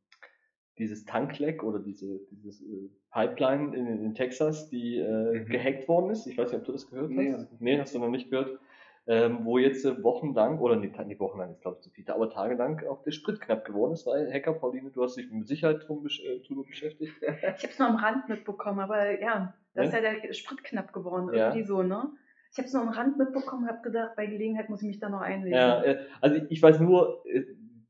dieses Tankleck oder diese, dieses äh, Pipeline in, in, Texas, die äh, mhm. gehackt worden ist. Ich weiß nicht, ob du das gehört nee, hast. Nee, hast du noch nicht gehört. Ähm, wo jetzt äh, wochenlang, oder nee, nee wochenlang ist glaube ich zu viel, aber tagelang auch der Sprit knapp geworden ist, weil Hacker, Pauline, du hast dich mit Sicherheit drum äh, drüber beschäftigt. ich habe es nur am Rand mitbekommen, aber ja, da ist ja der Sprit knapp geworden, irgendwie ja. so, ne? Ich habe es nur am Rand mitbekommen, habe gedacht, bei Gelegenheit muss ich mich da noch einlesen. Ja, äh, also ich weiß nur, äh,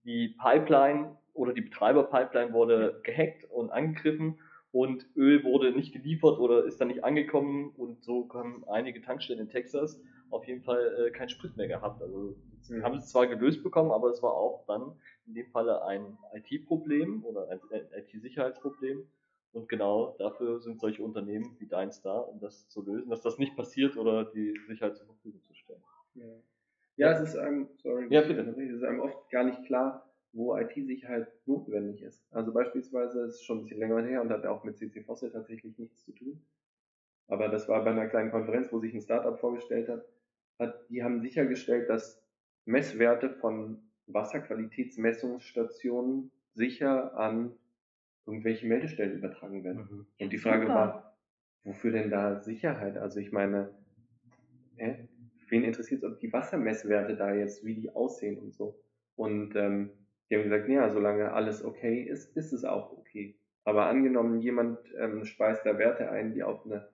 die Pipeline oder die Betreiberpipeline wurde gehackt und angegriffen und Öl wurde nicht geliefert oder ist dann nicht angekommen und so haben einige Tankstellen in Texas auf jeden Fall äh, keinen Sprit mehr gehabt. Also sie haben es zwar gelöst bekommen, aber es war auch dann in dem Falle ein IT-Problem oder ein IT-Sicherheitsproblem. Und genau dafür sind solche Unternehmen wie deins da, um das zu lösen, dass das nicht passiert oder die Sicherheit zur Verfügung zu stellen. Ja, ja es ist einem, sorry, ja, bitte. es ist einem oft gar nicht klar, wo IT-Sicherheit notwendig ist. Also beispielsweise ist es schon ein bisschen länger her und hat auch mit CC Fossil tatsächlich nichts zu tun. Aber das war bei einer kleinen Konferenz, wo sich ein Startup vorgestellt hat, hat die haben sichergestellt, dass Messwerte von Wasserqualitätsmessungsstationen sicher an irgendwelche Meldestellen übertragen werden. Mhm. Und die Frage Super. war, wofür denn da Sicherheit? Also ich meine, hä? wen interessiert es, ob die Wassermesswerte da jetzt, wie die aussehen und so. Und ähm, die haben gesagt, ja, solange alles okay ist, ist es auch okay. Aber angenommen, jemand ähm, speist da Werte ein, die auf eine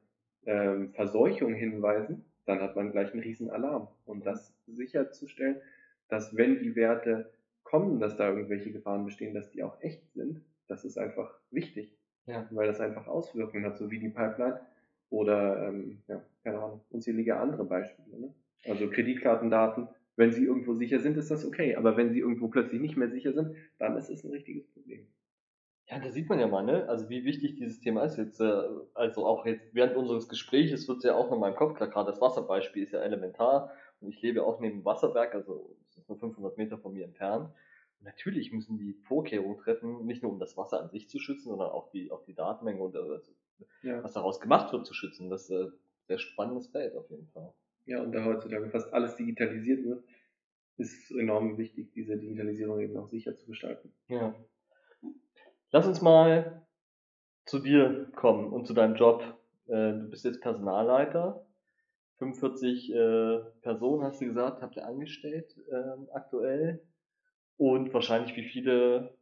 ähm, Verseuchung hinweisen, dann hat man gleich einen riesen Alarm. Und das sicherzustellen, dass wenn die Werte kommen, dass da irgendwelche Gefahren bestehen, dass die auch echt sind, das ist einfach wichtig. Ja. Weil das einfach Auswirkungen hat, so wie die Pipeline oder, ähm, ja, keine Ahnung, unzählige andere Beispiele. Ne? Also Kreditkartendaten, wenn sie irgendwo sicher sind, ist das okay. Aber wenn sie irgendwo plötzlich nicht mehr sicher sind, dann ist es ein richtiges Problem. Ja, da sieht man ja mal, ne? Also wie wichtig dieses Thema ist jetzt. Äh, also auch jetzt während unseres Gesprächs wird es ja auch noch mal im Kopf klar. Gerade das Wasserbeispiel ist ja elementar. Und ich lebe auch neben dem Wasserberg, also es ist nur 500 Meter von mir entfernt. Und natürlich müssen die Vorkehrungen treffen, nicht nur um das Wasser an sich zu schützen, sondern auch die, auch die Datenmenge und also, ja. was daraus gemacht wird zu schützen. Das ist ein äh, sehr spannendes Feld auf jeden Fall. Ja, und da heutzutage fast alles digitalisiert wird, ist enorm wichtig, diese Digitalisierung eben auch sicher zu gestalten. Ja. Lass uns mal zu dir kommen und zu deinem Job. Äh, du bist jetzt Personalleiter. 45 äh, Personen, hast du gesagt, habt ihr angestellt ähm, aktuell. Und wahrscheinlich wie viele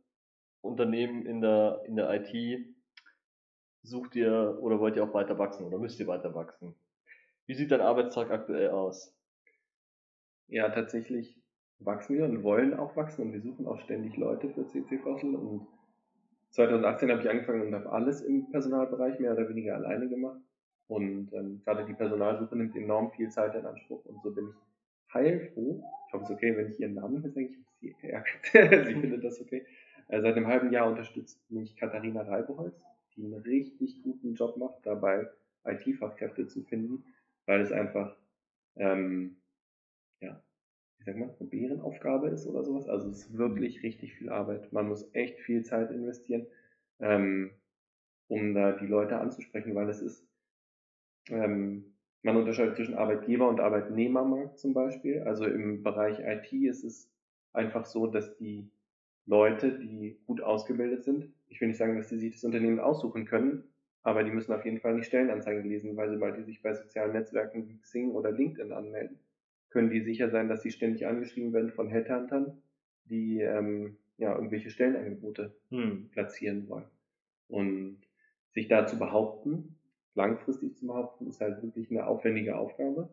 Unternehmen in der, in der IT sucht ihr oder wollt ihr auch weiter wachsen oder müsst ihr weiter wachsen? Wie sieht dein Arbeitstag aktuell aus? Ja, tatsächlich wachsen wir und wollen auch wachsen und wir suchen auch ständig Leute für CC Fossil und 2018 habe ich angefangen und habe alles im Personalbereich mehr oder weniger alleine gemacht. Und ähm, gerade die Personalsuche nimmt enorm viel Zeit in Anspruch. Und so bin ich heilfroh. Ich hoffe, es ist okay, wenn ich ihren Namen sage. Ich habe sie geärgert. sie findet das okay. Äh, seit einem halben Jahr unterstützt mich Katharina Reibeholz, die einen richtig guten Job macht, dabei IT-Fachkräfte zu finden, weil es einfach, ähm, ja, wie sagt man, eine Bärenaufgabe ist oder sowas. Also es ist wirklich richtig viel Arbeit. Man muss echt viel Zeit investieren, ähm, um da die Leute anzusprechen, weil es ist, ähm, man unterscheidet zwischen Arbeitgeber und Arbeitnehmermarkt zum Beispiel. Also im Bereich IT ist es einfach so, dass die Leute, die gut ausgebildet sind, ich will nicht sagen, dass sie sich das Unternehmen aussuchen können, aber die müssen auf jeden Fall nicht Stellenanzeigen lesen, weil sobald die sich bei sozialen Netzwerken wie Xing oder LinkedIn anmelden, können die sicher sein, dass sie ständig angeschrieben werden von Headhuntern, die ähm, ja irgendwelche Stellenangebote hm. platzieren wollen. Und sich da zu behaupten, langfristig zu behaupten, ist halt wirklich eine aufwendige Aufgabe,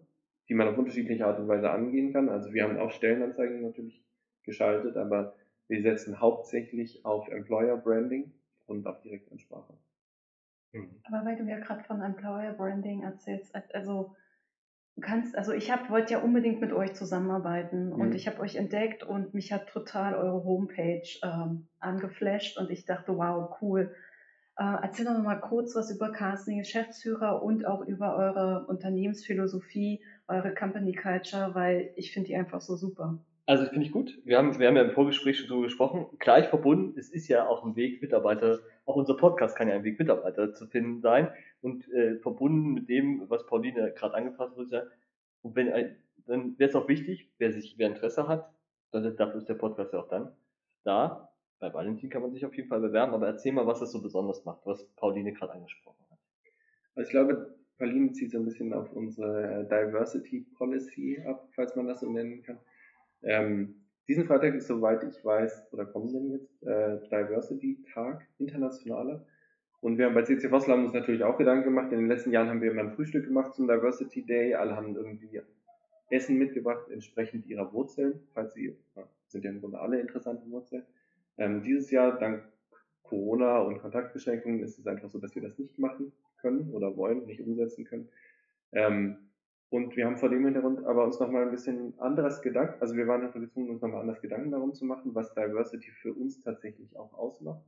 die man auf unterschiedliche Art und Weise angehen kann. Also wir haben auch Stellenanzeigen natürlich geschaltet, aber wir setzen hauptsächlich auf Employer Branding und auf Direktansprache. Hm. Aber weil du ja gerade von Employer Branding erzählst, also Du kannst, also ich hab, wollte ja unbedingt mit euch zusammenarbeiten mhm. und ich habe euch entdeckt und mich hat total eure Homepage ähm, angeflasht und ich dachte, wow, cool. Äh, erzähl doch mal kurz was über Casting Geschäftsführer und auch über eure Unternehmensphilosophie, eure Company Culture, weil ich finde die einfach so super. Also finde ich gut. Wir haben, wir haben ja im Vorgespräch schon darüber gesprochen. Gleich verbunden, es ist ja auch ein Weg, Mitarbeiter, auch unser Podcast kann ja ein Weg, Mitarbeiter zu finden sein. Und äh, verbunden mit dem, was Pauline gerade angefasst hat, ja, und wenn ein, dann wäre es auch wichtig, wer sich, wer Interesse hat, dann, dafür ist der Podcast ja auch dann da. Bei Valentin kann man sich auf jeden Fall bewerben, aber erzähl mal, was es so besonders macht, was Pauline gerade angesprochen hat. Also ich glaube, Pauline zieht so ein bisschen auf unsere Diversity Policy ab, falls man das so nennen kann. Ähm, diesen Freitag ist, soweit ich weiß, oder kommen denn jetzt, äh, Diversity Tag, internationaler. Und wir haben bei CC Vossel haben uns natürlich auch Gedanken gemacht. In den letzten Jahren haben wir immer ein Frühstück gemacht zum Diversity Day. Alle haben irgendwie Essen mitgebracht, entsprechend ihrer Wurzeln, falls sie, ja, sind ja im Grunde alle interessante Wurzeln. Ähm, dieses Jahr, dank Corona und Kontaktbeschränkungen, ist es einfach so, dass wir das nicht machen können oder wollen, nicht umsetzen können. Ähm, und wir haben vor dem Hintergrund aber uns nochmal ein bisschen anderes Gedanken, also wir waren einfach gezwungen, uns nochmal anders Gedanken darum zu machen, was Diversity für uns tatsächlich auch ausmacht.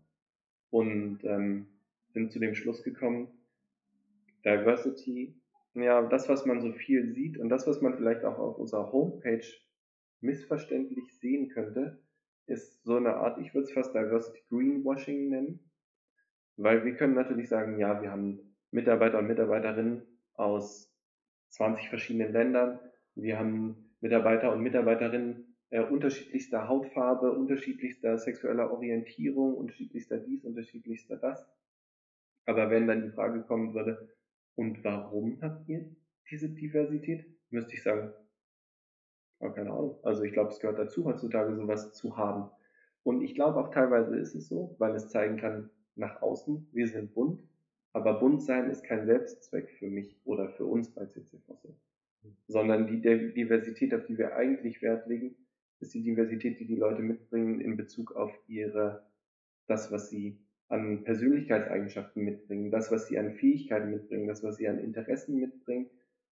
Und ähm, sind zu dem Schluss gekommen, Diversity, ja, das, was man so viel sieht und das, was man vielleicht auch auf unserer Homepage missverständlich sehen könnte, ist so eine Art, ich würde es fast Diversity Greenwashing nennen, weil wir können natürlich sagen, ja, wir haben Mitarbeiter und Mitarbeiterinnen aus 20 verschiedenen Ländern. Wir haben Mitarbeiter und Mitarbeiterinnen äh, unterschiedlichster Hautfarbe, unterschiedlichster sexueller Orientierung, unterschiedlichster dies, unterschiedlichster das. Aber wenn dann die Frage kommen würde, und warum habt ihr diese Diversität, müsste ich sagen, oh, keine Ahnung. Also ich glaube, es gehört dazu, heutzutage sowas zu haben. Und ich glaube auch teilweise ist es so, weil es zeigen kann nach außen, wir sind bunt, aber bunt sein ist kein Selbstzweck für mich oder für uns bei CC Fossil. sondern die Diversität, auf die wir eigentlich Wert legen, ist die Diversität, die die Leute mitbringen in Bezug auf ihre, das, was sie an Persönlichkeitseigenschaften mitbringen, das, was sie an Fähigkeiten mitbringen, das, was sie an Interessen mitbringen,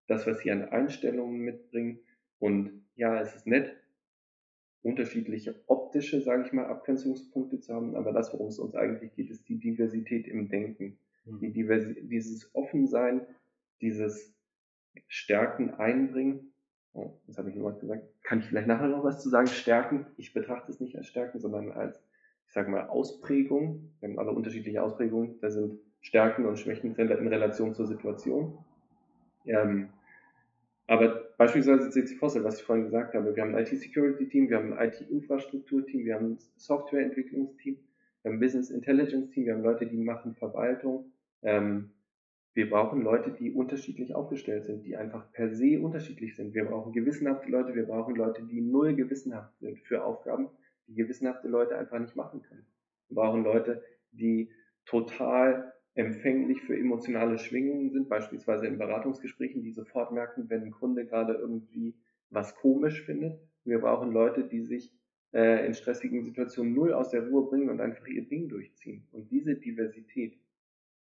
das, was sie an Einstellungen mitbringen. Und ja, es ist nett, unterschiedliche optische, sage ich mal, Abgrenzungspunkte zu haben, aber das, worum es uns eigentlich geht, ist die Diversität im Denken. Mhm. Die Diversi dieses Offensein, dieses Stärken einbringen. Oh, das habe ich nur was gesagt. Kann ich vielleicht nachher noch was zu sagen? Stärken. Ich betrachte es nicht als Stärken, sondern als, ich sage mal, Ausprägung. Wir haben alle unterschiedliche Ausprägungen. Da sind Stärken und Schwächen in Relation zur Situation. Ähm, aber beispielsweise CC Fossil, was ich vorhin gesagt habe, wir haben ein IT-Security-Team, wir haben ein IT-Infrastruktur-Team, wir haben ein Software-Entwicklungsteam, wir haben Business Intelligence-Team, wir haben Leute, die machen Verwaltung. Ähm, wir brauchen Leute, die unterschiedlich aufgestellt sind, die einfach per se unterschiedlich sind. Wir brauchen gewissenhafte Leute, wir brauchen Leute, die null gewissenhaft sind für Aufgaben, die gewissenhafte Leute einfach nicht machen können. Wir brauchen Leute, die total empfänglich für emotionale Schwingungen sind, beispielsweise in Beratungsgesprächen, die sofort merken, wenn ein Kunde gerade irgendwie was komisch findet. Wir brauchen Leute, die sich äh, in stressigen Situationen null aus der Ruhe bringen und einfach ihr Ding durchziehen. Und diese Diversität,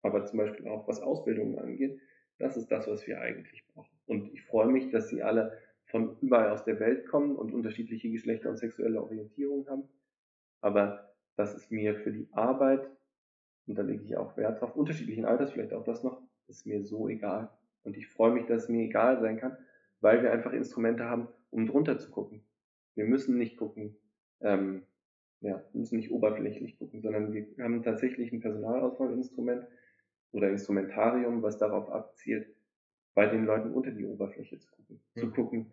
aber zum Beispiel auch was Ausbildungen angeht, das ist das, was wir eigentlich brauchen. Und ich freue mich, dass sie alle von überall aus der Welt kommen und unterschiedliche Geschlechter und sexuelle Orientierung haben. Aber das ist mir für die Arbeit und da lege ich auch Wert drauf, unterschiedlichen Alters, vielleicht auch das noch, ist mir so egal. Und ich freue mich, dass es mir egal sein kann, weil wir einfach Instrumente haben, um drunter zu gucken. Wir müssen nicht gucken, ähm, ja, wir müssen nicht oberflächlich gucken, sondern wir haben tatsächlich ein Personalauswahlinstrument oder Instrumentarium, was darauf abzielt, bei den Leuten unter die Oberfläche zu gucken. Mhm. Zu gucken,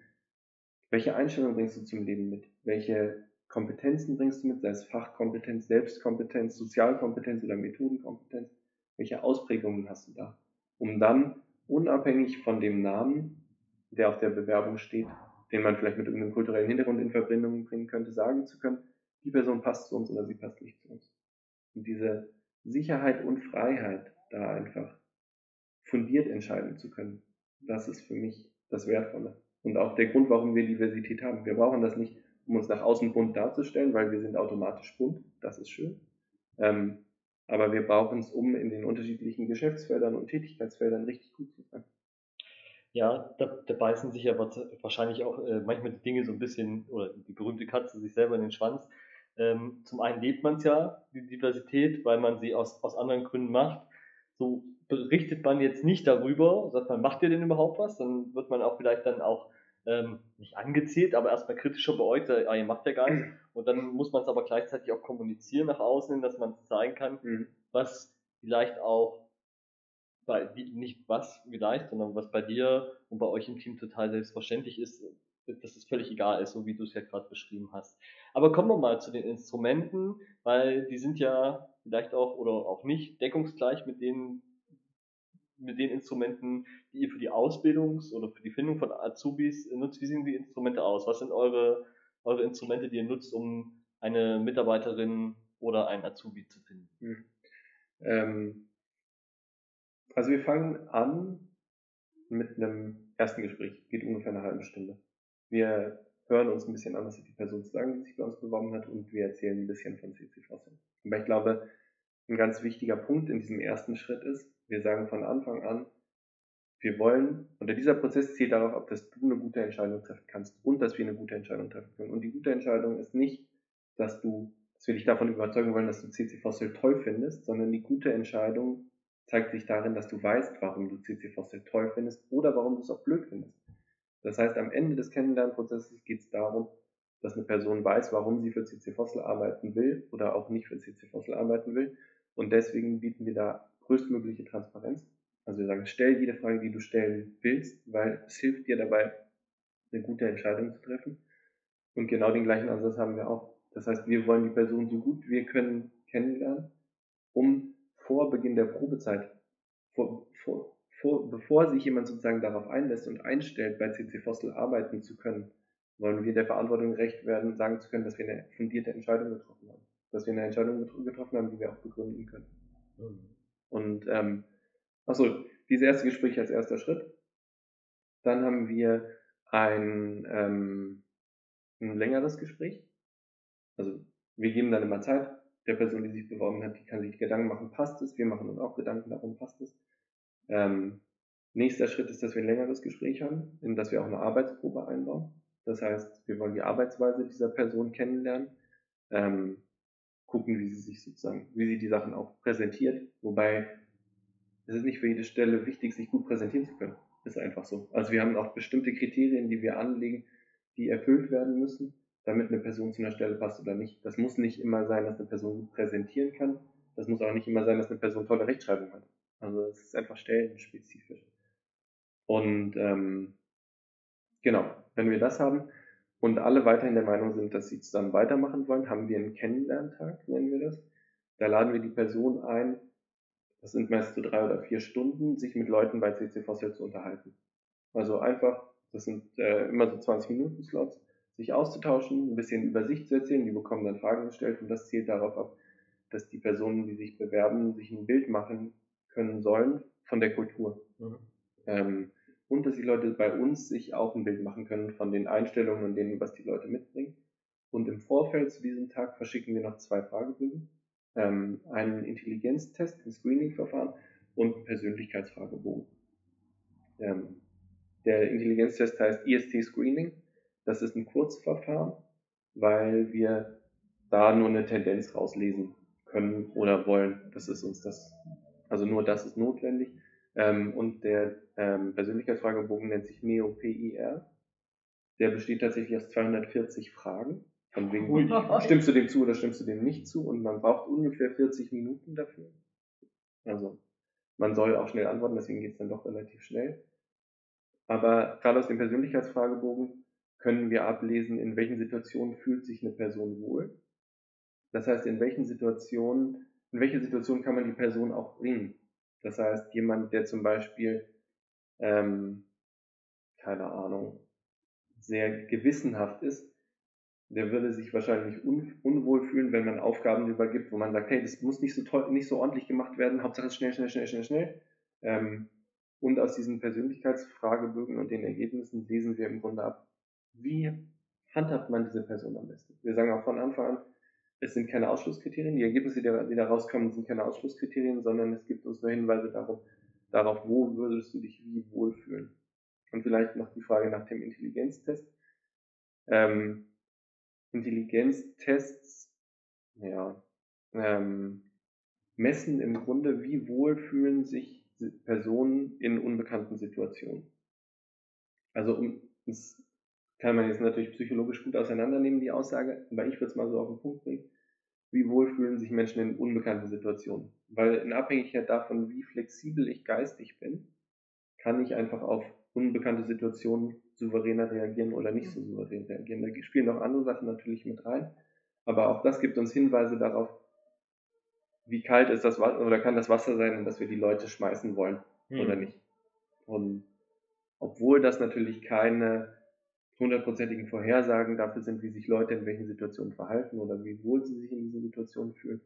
welche Einstellung bringst du zum Leben mit? Welche Kompetenzen bringst du mit, sei es Fachkompetenz, Selbstkompetenz, Sozialkompetenz oder Methodenkompetenz? Welche Ausprägungen hast du da? Um dann unabhängig von dem Namen, der auf der Bewerbung steht, den man vielleicht mit irgendeinem kulturellen Hintergrund in Verbindung bringen könnte, sagen zu können, die Person passt zu uns oder sie passt nicht zu uns. Und diese Sicherheit und Freiheit, da einfach fundiert entscheiden zu können, das ist für mich das Wertvolle. Und auch der Grund, warum wir Diversität haben. Wir brauchen das nicht, um uns nach außen bunt darzustellen, weil wir sind automatisch bunt, das ist schön. Ähm, aber wir brauchen es, um in den unterschiedlichen Geschäftsfeldern und Tätigkeitsfeldern richtig gut zu sein. Ja, da, da beißen sich ja wahrscheinlich auch äh, manchmal die Dinge so ein bisschen, oder die berühmte Katze sich selber in den Schwanz. Ähm, zum einen lebt man es ja, die Diversität, weil man sie aus, aus anderen Gründen macht. So berichtet man jetzt nicht darüber, sagt man, macht ihr denn überhaupt was? Dann wird man auch vielleicht dann auch ähm, nicht angezählt, aber erstmal kritischer beäugt, ah, ihr macht ja gar nichts. Und dann muss man es aber gleichzeitig auch kommunizieren nach außen, dass man zeigen kann, mhm. was vielleicht auch bei, nicht was vielleicht, sondern was bei dir und bei euch im Team total selbstverständlich ist, dass es völlig egal ist, so wie du es ja gerade beschrieben hast. Aber kommen wir mal zu den Instrumenten, weil die sind ja vielleicht auch oder auch nicht deckungsgleich mit denen, mit den Instrumenten, die ihr für die Ausbildungs- oder für die Findung von Azubis nutzt. Wie sehen die Instrumente aus? Was sind eure, eure Instrumente, die ihr nutzt, um eine Mitarbeiterin oder einen Azubi zu finden? Hm. Ähm, also wir fangen an mit einem ersten Gespräch, geht ungefähr eine halbe Stunde. Wir hören uns ein bisschen an, was die Person zu sagen, die sich bei uns beworben hat, und wir erzählen ein bisschen von CC Fossil. Aber ich glaube, ein ganz wichtiger Punkt in diesem ersten Schritt ist, wir sagen von Anfang an, wir wollen, und dieser Prozess zielt darauf ab, dass du eine gute Entscheidung treffen kannst und dass wir eine gute Entscheidung treffen können. Und die gute Entscheidung ist nicht, dass du, dass wir dich davon überzeugen wollen, dass du CC Fossil toll findest, sondern die gute Entscheidung zeigt sich darin, dass du weißt, warum du CC Fossil toll findest oder warum du es auch blöd findest. Das heißt, am Ende des Kennenlernprozesses geht es darum, dass eine Person weiß, warum sie für CC Fossil arbeiten will oder auch nicht für CC Fossil arbeiten will. Und deswegen bieten wir da größtmögliche Transparenz. Also wir sagen, stell jede Frage, die du stellen willst, weil es hilft dir dabei, eine gute Entscheidung zu treffen. Und genau den gleichen Ansatz haben wir auch. Das heißt, wir wollen die Person so gut wir können kennenlernen, um vor Beginn der Probezeit, vor, vor, vor, bevor sich jemand sozusagen darauf einlässt und einstellt, bei CC Fossil arbeiten zu können, wollen wir der Verantwortung gerecht werden, sagen zu können, dass wir eine fundierte Entscheidung getroffen haben. Dass wir eine Entscheidung getroffen haben, die wir auch begründen können. Mhm. Und ähm, achso, dieses erste Gespräch als erster Schritt. Dann haben wir ein, ähm, ein längeres Gespräch. Also wir geben dann immer Zeit. Der Person, die sich beworben hat, die kann sich Gedanken machen, passt es? Wir machen uns auch Gedanken darum, passt es? Ähm, nächster Schritt ist, dass wir ein längeres Gespräch haben, in das wir auch eine Arbeitsprobe einbauen. Das heißt, wir wollen die Arbeitsweise dieser Person kennenlernen, ähm, gucken, wie sie sich sozusagen, wie sie die Sachen auch präsentiert. Wobei es ist nicht für jede Stelle wichtig, sich gut präsentieren zu können. Ist einfach so. Also wir haben auch bestimmte Kriterien, die wir anlegen, die erfüllt werden müssen, damit eine Person zu einer Stelle passt oder nicht. Das muss nicht immer sein, dass eine Person präsentieren kann. Das muss auch nicht immer sein, dass eine Person tolle Rechtschreibung hat. Also es ist einfach stellenspezifisch. Und ähm, genau, wenn wir das haben und alle weiterhin der Meinung sind, dass sie zusammen weitermachen wollen, haben wir einen Kennenlerntag, nennen wir das. Da laden wir die Person ein, das sind meist so drei oder vier Stunden, sich mit Leuten bei CC Fossil zu unterhalten. Also einfach, das sind äh, immer so 20 Minuten Slots, sich auszutauschen, ein bisschen über sich zu erzählen, die bekommen dann Fragen gestellt und das zielt darauf ab, dass die Personen, die sich bewerben, sich ein Bild machen können sollen von der Kultur. Mhm. Ähm, und dass die Leute bei uns sich auch ein Bild machen können von den Einstellungen und denen, was die Leute mitbringen. Und im Vorfeld zu diesem Tag verschicken wir noch zwei Fragebögen, ähm, einen Intelligenztest, ein Screening-Verfahren und einen Persönlichkeitsfragebogen. Ähm, der Intelligenztest heißt IST Screening. Das ist ein Kurzverfahren, weil wir da nur eine Tendenz rauslesen können oder wollen. Das ist uns das, also nur das ist notwendig. Ähm, und der ähm, Persönlichkeitsfragebogen nennt sich NeoPIR. Der besteht tatsächlich aus 240 Fragen. Von wegen, Ui. stimmst du dem zu oder stimmst du dem nicht zu? Und man braucht ungefähr 40 Minuten dafür. Also man soll auch schnell antworten, deswegen geht es dann doch relativ schnell. Aber gerade aus dem Persönlichkeitsfragebogen können wir ablesen, in welchen Situationen fühlt sich eine Person wohl. Das heißt, in welchen Situationen, in welche Situation kann man die Person auch bringen. Das heißt, jemand, der zum Beispiel, ähm, keine Ahnung, sehr gewissenhaft ist, der würde sich wahrscheinlich un unwohl fühlen, wenn man Aufgaben übergibt, wo man sagt, hey, das muss nicht so toll, nicht so ordentlich gemacht werden, Hauptsache schnell, schnell, schnell, schnell, schnell. Ähm, und aus diesen Persönlichkeitsfragebögen und den Ergebnissen lesen wir im Grunde ab, wie handhabt man diese Person am besten. Wir sagen auch von Anfang an, es sind keine Ausschlusskriterien. Die Ergebnisse, die da rauskommen, sind keine Ausschlusskriterien, sondern es gibt uns nur Hinweise darauf, darauf, wo würdest du dich wie wohlfühlen. Und vielleicht noch die Frage nach dem Intelligenztest. Ähm, Intelligenztests, ja, ähm, messen im Grunde, wie wohl fühlen sich Personen in unbekannten Situationen. Also um, das kann man jetzt natürlich psychologisch gut auseinandernehmen, die Aussage, aber ich würde es mal so auf den Punkt bringen wie wohl fühlen sich Menschen in unbekannten Situationen. Weil in Abhängigkeit davon, wie flexibel ich geistig bin, kann ich einfach auf unbekannte Situationen souveräner reagieren oder nicht so souverän reagieren. Da spielen auch andere Sachen natürlich mit rein. Aber auch das gibt uns Hinweise darauf, wie kalt ist das Wasser oder kann das Wasser sein, in das wir die Leute schmeißen wollen hm. oder nicht. Und obwohl das natürlich keine hundertprozentigen Vorhersagen dafür sind, wie sich Leute in welchen Situationen verhalten oder wie wohl sie sich in diesen Situationen fühlen,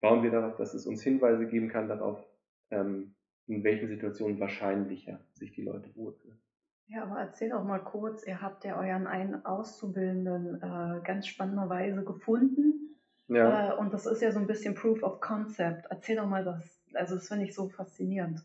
bauen wir darauf, dass es uns Hinweise geben kann darauf, ähm, in welchen Situationen wahrscheinlicher sich die Leute wohlfühlen. Ja, aber erzähl doch mal kurz, ihr habt ja euren einen Auszubildenden äh, ganz spannenderweise gefunden. Ja. Äh, und das ist ja so ein bisschen Proof of Concept. Erzähl doch mal das, also das finde ich so faszinierend.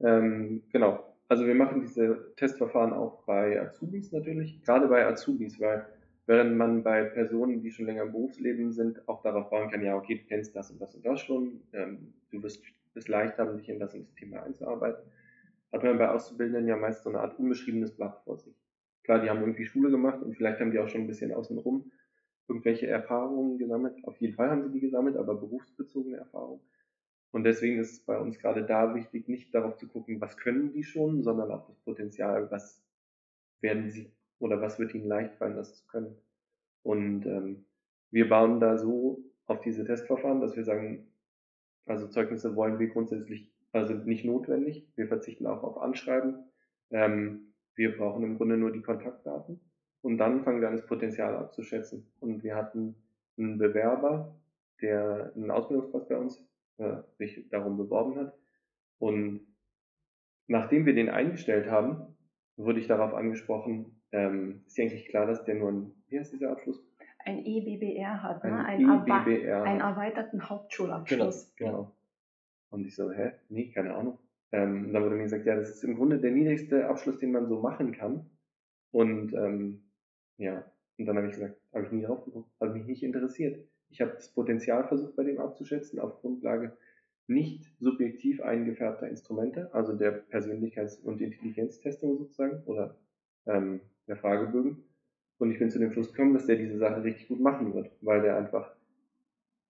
Ähm, genau. Also wir machen diese Testverfahren auch bei Azubis natürlich, gerade bei Azubis, weil während man bei Personen, die schon länger im Berufsleben sind, auch darauf bauen kann, ja, okay, du kennst das und das und das schon, ähm, du wirst es leicht haben, dich in das und das Thema einzuarbeiten, hat man bei Auszubildenden ja meist so eine Art unbeschriebenes Blatt vor sich. Klar, die haben irgendwie Schule gemacht und vielleicht haben die auch schon ein bisschen außenrum irgendwelche Erfahrungen gesammelt. Auf jeden Fall haben sie die gesammelt, aber berufsbezogene Erfahrungen. Und deswegen ist es bei uns gerade da wichtig, nicht darauf zu gucken, was können die schon, sondern auf das Potenzial, was werden sie oder was wird ihnen leicht fallen, das zu können. Und ähm, wir bauen da so auf diese Testverfahren, dass wir sagen, also Zeugnisse wollen wir grundsätzlich, also nicht notwendig. Wir verzichten auch auf Anschreiben. Ähm, wir brauchen im Grunde nur die Kontaktdaten. Und dann fangen wir an, das Potenzial abzuschätzen. Und wir hatten einen Bewerber, der einen Ausbildungsplatz bei uns äh, sich darum beworben hat. Und nachdem wir den eingestellt haben, wurde ich darauf angesprochen, ähm, ist dir eigentlich klar, dass der nur ein, wie heißt dieser Abschluss? Ein EBBR hat, ne? Ein Ein, EBBR. einen erweiterten Hauptschulabschluss. Genau. Und ich so, hä? Nee, keine Ahnung. Ähm, und dann wurde mir gesagt, ja, das ist im Grunde der niedrigste Abschluss, den man so machen kann. Und ähm, ja, und dann habe ich gesagt, habe ich nie drauf geguckt, hat mich nicht interessiert. Ich habe das Potenzial versucht, bei dem abzuschätzen, auf Grundlage nicht subjektiv eingefärbter Instrumente, also der Persönlichkeits- und Intelligenztestung sozusagen oder ähm, der Fragebögen. Und ich bin zu dem Schluss gekommen, dass der diese Sache richtig gut machen wird, weil der einfach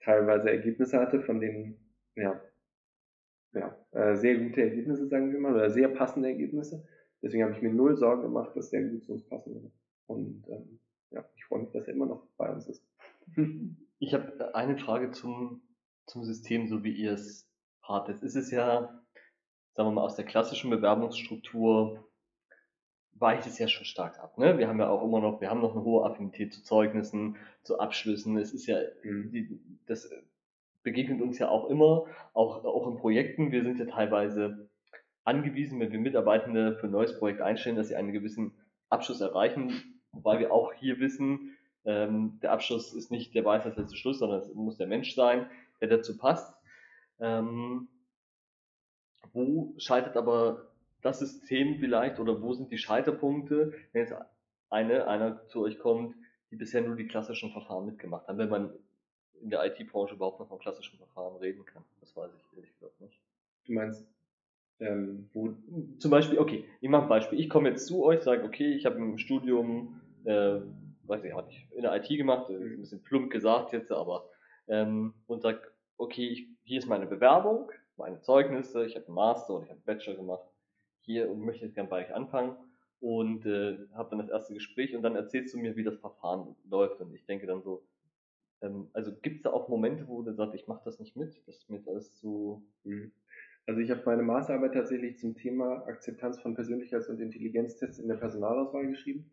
teilweise Ergebnisse hatte, von denen, ja, ja, äh, sehr gute Ergebnisse, sagen wir mal, oder sehr passende Ergebnisse. Deswegen habe ich mir null Sorgen gemacht, dass der gut zu uns passen würde. Und ähm, ja, ich freue mich, dass er immer noch bei uns ist. Ich habe eine Frage zum, zum System, so wie ihr es fahrt. Jetzt ist es ja, sagen wir mal, aus der klassischen Bewerbungsstruktur weicht es ja schon stark ab. Ne? Wir haben ja auch immer noch, wir haben noch eine hohe Affinität zu Zeugnissen, zu Abschlüssen. Es ist ja, Mhm. die, das begegnet uns ja auch immer, auch, auch in Projekten. Wir sind ja teilweise angewiesen, wenn wir Mitarbeitende für ein neues Projekt einstellen, dass sie einen gewissen Abschluss erreichen, wobei wir auch hier wissen, ähm, der Abschluss ist nicht der Weisheit letzte Schluss, sondern es muss der Mensch sein, der dazu passt. Ähm, wo scheitert aber das System vielleicht oder wo sind die Scheiterpunkte, wenn jetzt eine, einer zu euch kommt, die bisher nur die klassischen Verfahren mitgemacht haben, wenn man in der IT-Branche überhaupt noch von klassischen Verfahren reden kann. Das weiß ich ehrlich gesagt nicht. Du meinst, ähm, wo, Zum Beispiel, okay, ich mache ein Beispiel. Ich komme jetzt zu euch, sage, okay, ich habe im Studium, äh, weiß ich, hatte ich in der IT gemacht, das ist ein bisschen plump gesagt jetzt, aber ähm, und sag, okay, ich, hier ist meine Bewerbung, meine Zeugnisse, ich habe einen Master oder ich habe einen Bachelor gemacht, hier und möchte jetzt gerne bei euch anfangen und äh, habe dann das erste Gespräch und dann erzählst du mir, wie das Verfahren läuft und ich denke dann so, ähm, also gibt es da auch Momente, wo du sagst, ich mache das nicht mit, das ist mir jetzt alles zu Mhm. Also ich habe meine Masterarbeit tatsächlich zum Thema Akzeptanz von Persönlichkeits- und Intelligenztests in der Personalauswahl geschrieben.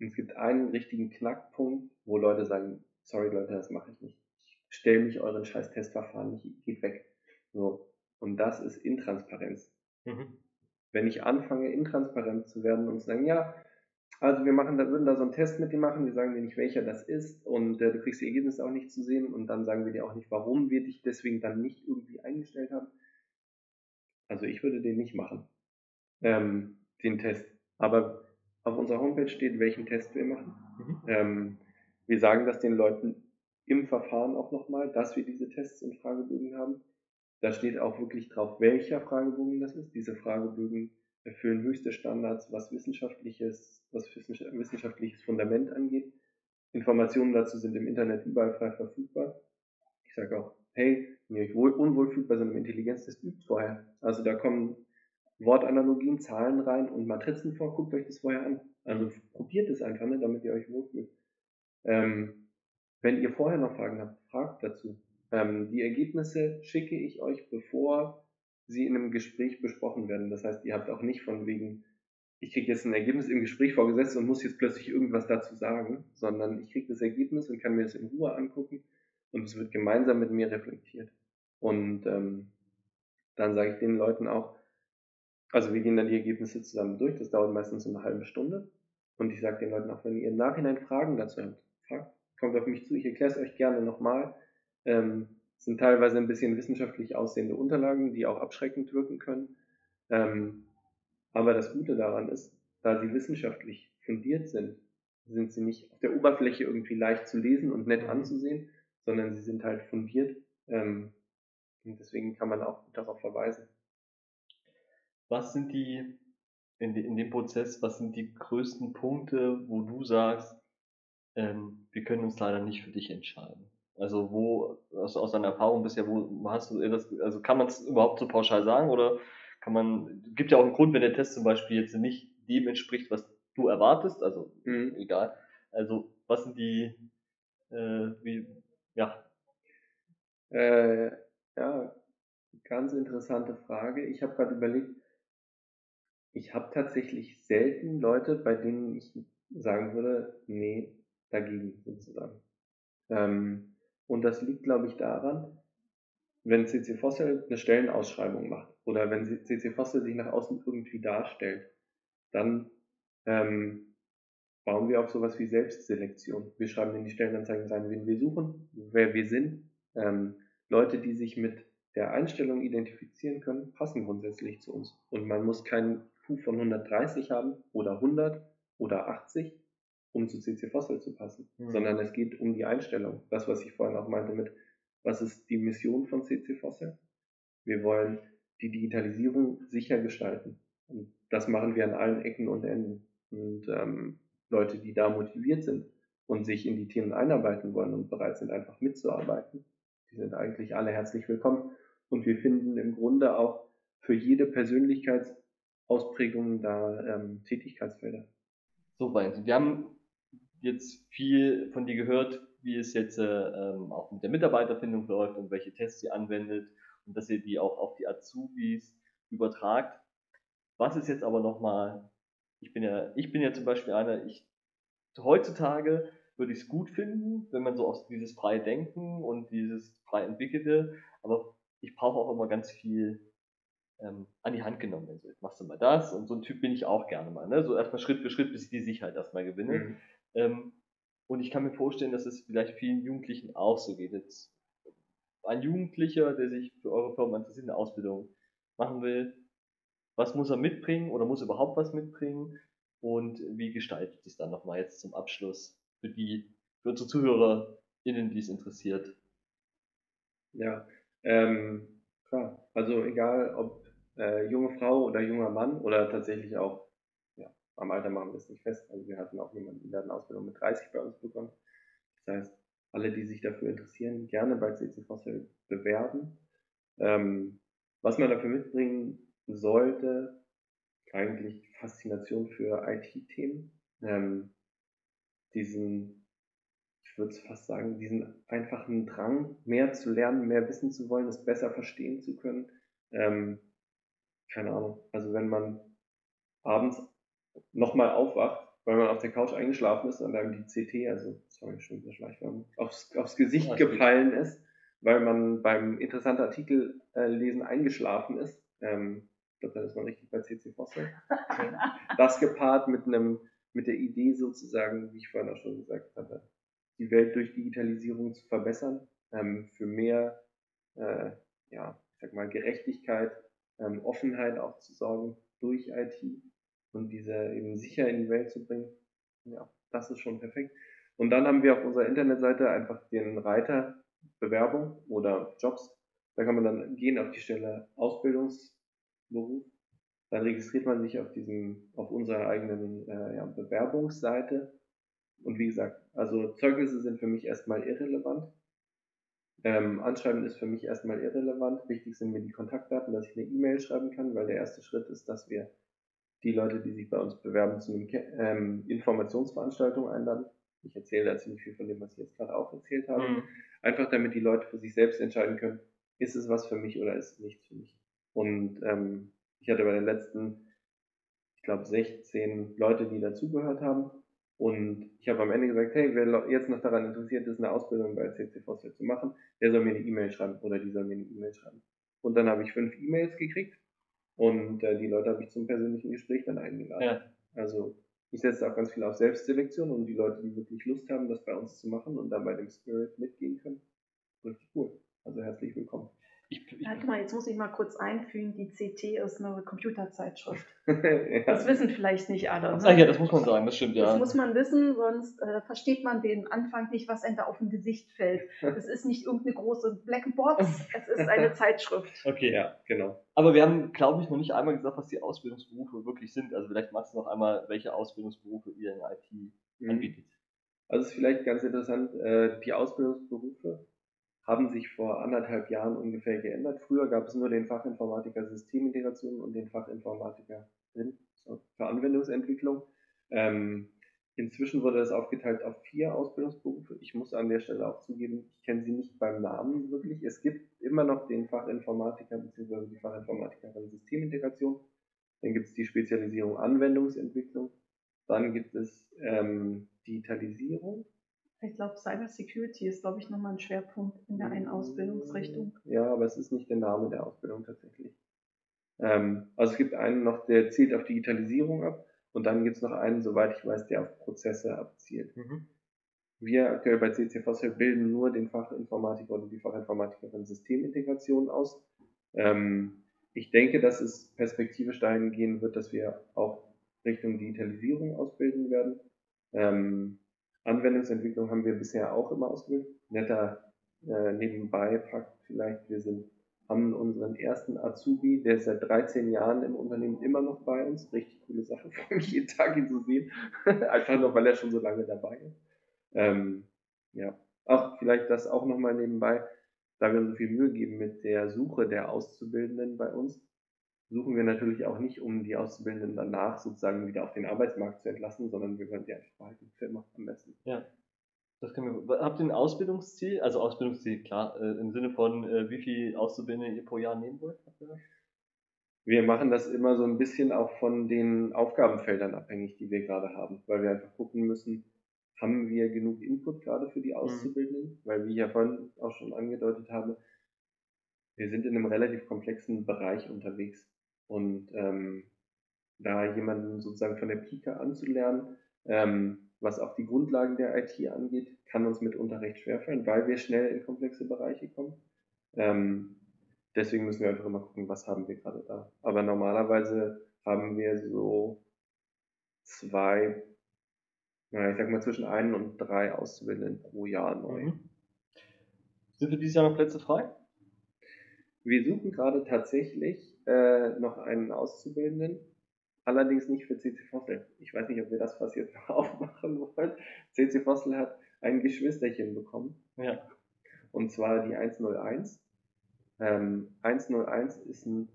Und es gibt einen richtigen Knackpunkt, wo Leute sagen, sorry Leute, das mache ich nicht. Ich stelle mich euren scheiß Testverfahren nicht, geht weg. So. Und das ist Intransparenz. mhm. Wenn ich anfange, intransparent zu werden und zu sagen, ja, also wir machen, da würden da so einen Test mit dir machen, wir sagen dir nicht, welcher das ist und äh, du kriegst die Ergebnisse auch nicht zu sehen und dann sagen wir dir auch nicht, warum wir dich deswegen dann nicht irgendwie eingestellt haben. Also ich würde den nicht machen, ähm, den Test. Aber auf unserer Homepage steht, welchen Test wir machen. Mhm. Ähm, wir sagen das den Leuten im Verfahren auch nochmal, dass wir diese Tests und Fragebögen haben. Da steht auch wirklich drauf, welcher Fragebogen das ist. Diese Fragebögen erfüllen höchste Standards, was wissenschaftliches, was wissenschaft- wissenschaftliches Fundament angeht. Informationen dazu sind im Internet überall frei verfügbar. Ich sage auch, hey, wenn ihr euch wohl, unwohl fühlt bei so einem Intelligenztest, übt vorher. Also da kommen Wortanalogien, Zahlen rein und Matrizen vor, guckt euch das vorher an. Also probiert es einfach, ne, damit ihr euch wohlfühlt. Ähm, wenn ihr vorher noch Fragen habt, fragt dazu. Ähm, die Ergebnisse schicke ich euch, bevor sie in einem Gespräch besprochen werden. Das heißt, ihr habt auch nicht von wegen, ich kriege jetzt ein Ergebnis im Gespräch vorgesetzt und muss jetzt plötzlich irgendwas dazu sagen, sondern ich kriege das Ergebnis und kann mir das in Ruhe angucken und es wird gemeinsam mit mir reflektiert. Und ähm, dann sage ich den Leuten auch, also wir gehen dann die Ergebnisse zusammen durch, das dauert meistens so eine halbe Stunde. Und ich sage den Leuten auch, wenn ihr im Nachhinein Fragen dazu habt, fragt, kommt auf mich zu, ich erkläre es euch gerne nochmal. Ähm, es sind teilweise ein bisschen wissenschaftlich aussehende Unterlagen, die auch abschreckend wirken können. Ähm, aber das Gute daran ist, da sie wissenschaftlich fundiert sind, sind sie nicht auf der Oberfläche irgendwie leicht zu lesen und nett Mhm. anzusehen, sondern sie sind halt fundiert. Ähm, und deswegen kann man auch darauf verweisen. Was sind die, in, in dem Prozess, was sind die größten Punkte, wo du sagst, ähm, wir können uns leider nicht für dich entscheiden? Also wo, aus, aus deiner Erfahrung bisher, wo hast du das, also kann man es überhaupt so pauschal sagen oder kann man, gibt ja auch einen Grund, wenn der Test zum Beispiel jetzt nicht dem entspricht, was du erwartest, also Mhm. egal. Also was sind die, äh, wie, ja, Äh, ja, ganz interessante Frage. Ich habe gerade überlegt, ich habe tatsächlich selten Leute, bei denen ich sagen würde, nee, dagegen sozusagen. Ähm, und das liegt, glaube ich, daran, wenn CC Fossil eine Stellenausschreibung macht oder wenn CC Fossil sich nach außen irgendwie darstellt, dann ähm, bauen wir auf sowas wie Selbstselektion. Wir schreiben in die Stellenanzeigen rein, wen wir suchen, wer wir sind. Ähm, Leute, die sich mit der Einstellung identifizieren können, passen grundsätzlich zu uns. Und man muss keinen Von 130 haben oder 100 oder 80, um zu CC Fossil zu passen, mhm. sondern es geht um die Einstellung. Das, was ich vorhin auch meinte mit, was ist die Mission von CC Fossil? Wir wollen die Digitalisierung sicher gestalten. Und das machen wir an allen Ecken und Enden. Und ähm, Leute, die da motiviert sind und sich in die Themen einarbeiten wollen und bereit sind, einfach mitzuarbeiten, die sind eigentlich alle herzlich willkommen. Und wir finden im Grunde auch für jede Persönlichkeitsausprägung da ähm, Tätigkeitsfelder. So, Valentin, wir haben jetzt viel von dir gehört, wie es jetzt äh, ähm, auch mit der Mitarbeiterfindung läuft und welche Tests ihr anwendet und dass ihr die auch auf die Azubis übertragt. Was ist jetzt aber nochmal, ich bin ja, ich bin ja zum Beispiel einer, ich heutzutage würde ich es gut finden, wenn man so aus dieses freie Denken und dieses frei entwickelte, aber ich brauche auch immer ganz viel ähm, an die Hand genommen. Also jetzt machst du mal das und so ein Typ bin ich auch gerne mal. Ne? So erstmal Schritt für Schritt, bis ich die Sicherheit erstmal gewinne. Mhm. Ähm, und ich kann mir vorstellen, dass es vielleicht vielen Jugendlichen auch so geht. Jetzt ein Jugendlicher, der sich für eure Firma interessiert, eine Ausbildung machen will, was muss er mitbringen oder muss überhaupt was mitbringen? Und wie gestaltet es dann nochmal jetzt zum Abschluss für die, für unsere ZuhörerInnen, die es interessiert? Ja, ähm, klar. Also egal, ob äh, junge Frau oder junger Mann oder tatsächlich auch, ja, am Alter machen wir es nicht fest. Also wir hatten auch jemanden, der eine Ausbildung mit 30 bei uns bekommen. Das heißt, alle, die sich dafür interessieren, gerne bei CC Fossil bewerben. Ähm, was man dafür mitbringen sollte, eigentlich Faszination für IT-Themen. Ähm, diesen ich würde es fast sagen, diesen einfachen Drang, mehr zu lernen, mehr wissen zu wollen, es besser verstehen zu können. Ähm, keine Ahnung. Also wenn man abends nochmal aufwacht, weil man auf der Couch eingeschlafen ist und einem die CT, also sorry, schon wieder Schleichwerbung, aufs, aufs Gesicht gefallen ist, weil man beim interessanten Artikel äh, lesen eingeschlafen ist. Ähm, ich glaube, dann ist man richtig bei CC Fossil. das gepaart mit einem, mit der Idee sozusagen, wie ich vorhin auch schon gesagt hatte, die Welt durch Digitalisierung zu verbessern, ähm, für mehr, äh, ja, ich sag mal, Gerechtigkeit, ähm, Offenheit auch zu sorgen durch IT und diese eben sicher in die Welt zu bringen. Ja, das ist schon perfekt. Und dann haben wir auf unserer Internetseite einfach den Reiter Bewerbung oder Jobs. Da kann man dann gehen auf die Stelle Ausbildungsberuf. Dann registriert man sich auf diesem, auf unserer eigenen äh, ja, Bewerbungsseite und wie gesagt, also Zeugnisse sind für mich erstmal irrelevant. Ähm, Anschreiben ist für mich erstmal irrelevant. Wichtig sind mir die Kontaktdaten, dass ich eine E-Mail schreiben kann, weil der erste Schritt ist, dass wir die Leute, die sich bei uns bewerben, zu einer ähm, Informationsveranstaltung einladen. Ich erzähle da ziemlich viel von dem, was ich jetzt gerade auch erzählt habe. Mhm. Einfach damit die Leute für sich selbst entscheiden können, ist es was für mich oder ist es nichts für mich. Und ähm, ich hatte bei den letzten, ich glaube, 16 Leute, die dazugehört haben. Und ich habe am Ende gesagt, hey, wer jetzt noch daran interessiert ist, eine Ausbildung bei CC Foster zu machen, der soll mir eine E-Mail schreiben oder die soll mir eine E-Mail schreiben. Und dann habe ich fünf E-Mails gekriegt und äh, die Leute habe ich zum persönlichen Gespräch dann eingeladen. Ja. Also ich setze auch ganz viel auf Selbstselektion und die Leute, die wirklich Lust haben, das bei uns zu machen und dann bei dem Spirit mitgehen können. Richtig cool. Also herzlich willkommen. Ich, ich, Warte mal, jetzt muss ich mal kurz einfügen, die CT ist eine Computerzeitschrift. ja. Das wissen vielleicht nicht alle. Ne? Ach ja, das muss man sagen, das stimmt ja. Das muss man wissen, sonst äh, versteht man den Anfang nicht, was einem da auf dem Gesicht fällt. Es ist nicht irgendeine große Blackbox, es ist eine Zeitschrift. Okay, ja, genau. Aber wir haben, glaube ich, noch nicht einmal gesagt, was die Ausbildungsberufe wirklich sind. Also vielleicht machst du noch einmal, welche Ausbildungsberufe ihr in IT mhm. anbietet. Also es ist vielleicht ganz interessant, äh, die Ausbildungsberufe haben sich vor anderthalb Jahren ungefähr geändert. Früher gab es nur den Fachinformatiker Systemintegration und den Fachinformatiker für Anwendungsentwicklung. Ähm, inzwischen wurde das aufgeteilt auf vier Ausbildungsberufe. Ich muss an der Stelle auch zugeben, ich kenne sie nicht beim Namen wirklich. Es gibt immer noch den Fachinformatiker bzw. die Fachinformatikerin Systemintegration. Dann gibt es die Spezialisierung Anwendungsentwicklung. Dann gibt es ähm, Digitalisierung ich glaube, Cyber Security ist, glaube ich, nochmal ein Schwerpunkt in der einen Ausbildungsrichtung. Ja, aber es ist nicht der Name der Ausbildung tatsächlich. Ähm, also es gibt einen noch, der zielt auf Digitalisierung ab Und dann gibt es noch einen, soweit ich weiß, der auf Prozesse abzielt. Mhm. Wir aktuell bei CC Fossil bilden nur den Fachinformatiker oder die Fachinformatikerin Systemintegration aus. Ähm, ich denke, dass es perspektivisch dahin gehen wird, dass wir auch Richtung Digitalisierung ausbilden werden. Ähm, Anwendungsentwicklung haben wir bisher auch immer ausgebildet. Netter äh, nebenbei Fakt vielleicht, wir sind, haben unseren ersten Azubi, der ist seit 13 Jahren im Unternehmen immer noch bei uns. Richtig coole Sache, freue mich jeden Tag ihn zu sehen. Einfach nur, weil er schon so lange dabei ist. Ähm, ja, auch vielleicht das auch nochmal nebenbei, da wir so viel Mühe geben mit der Suche der Auszubildenden bei uns, suchen wir natürlich auch nicht, um die Auszubildenden danach sozusagen wieder auf den Arbeitsmarkt zu entlassen, sondern wir wollen die einfach behalten, Firma am besten. Ja. Das können wir, habt ihr ein Ausbildungsziel? Also Ausbildungsziel, klar, äh, im Sinne von, äh, wie viel Auszubildende ihr pro Jahr nehmen wollt? Wir machen das immer so ein bisschen auch von den Aufgabenfeldern abhängig, die wir gerade haben, weil wir einfach gucken müssen, haben wir genug Input gerade für die mhm. Auszubildenden? Mhm. Weil, wie ich ja vorhin auch schon angedeutet habe, wir sind in einem relativ komplexen Bereich unterwegs. Und ähm, da jemanden sozusagen von der Pike anzulernen, ähm, was auch die Grundlagen der IT angeht, kann uns mitunter recht schwerfallen, weil wir schnell in komplexe Bereiche kommen. Ähm, deswegen müssen wir einfach immer gucken, was haben wir gerade da. Aber normalerweise haben wir so zwei, na, ich sag mal zwischen ein und drei Auszubildenden pro Jahr neu. Mhm. Sind für dieses Jahr noch Plätze frei? Wir suchen gerade tatsächlich äh, noch einen Auszubildenden, allerdings nicht für CC Fossil. Ich weiß nicht, ob wir das fast jetzt noch aufmachen wollen. CC Fossil hat ein Geschwisterchen bekommen. Ja. Und zwar die 101. Ähm, 101 ist ein,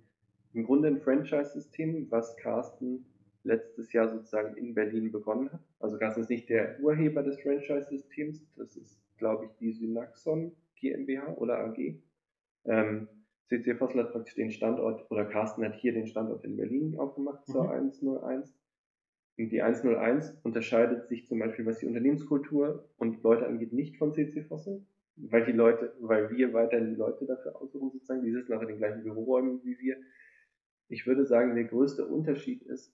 im Grunde ein Franchise-System, was Carsten letztes Jahr sozusagen in Berlin begonnen hat. Also Carsten ist nicht der Urheber des Franchise-Systems, das ist, glaube ich, die Synaxon GmbH oder AG. Ähm, CC Vossel hat praktisch den Standort, oder Carsten hat hier den Standort in Berlin aufgemacht zur mhm. 101. Und die 101 unterscheidet sich zum Beispiel, was die Unternehmenskultur und Leute angeht, nicht von CC Fossel, weil die Leute, weil wir weiterhin die Leute dafür aussuchen, sozusagen, die sitzen auch in den gleichen Büroräumen wie wir. Ich würde sagen, der größte Unterschied ist,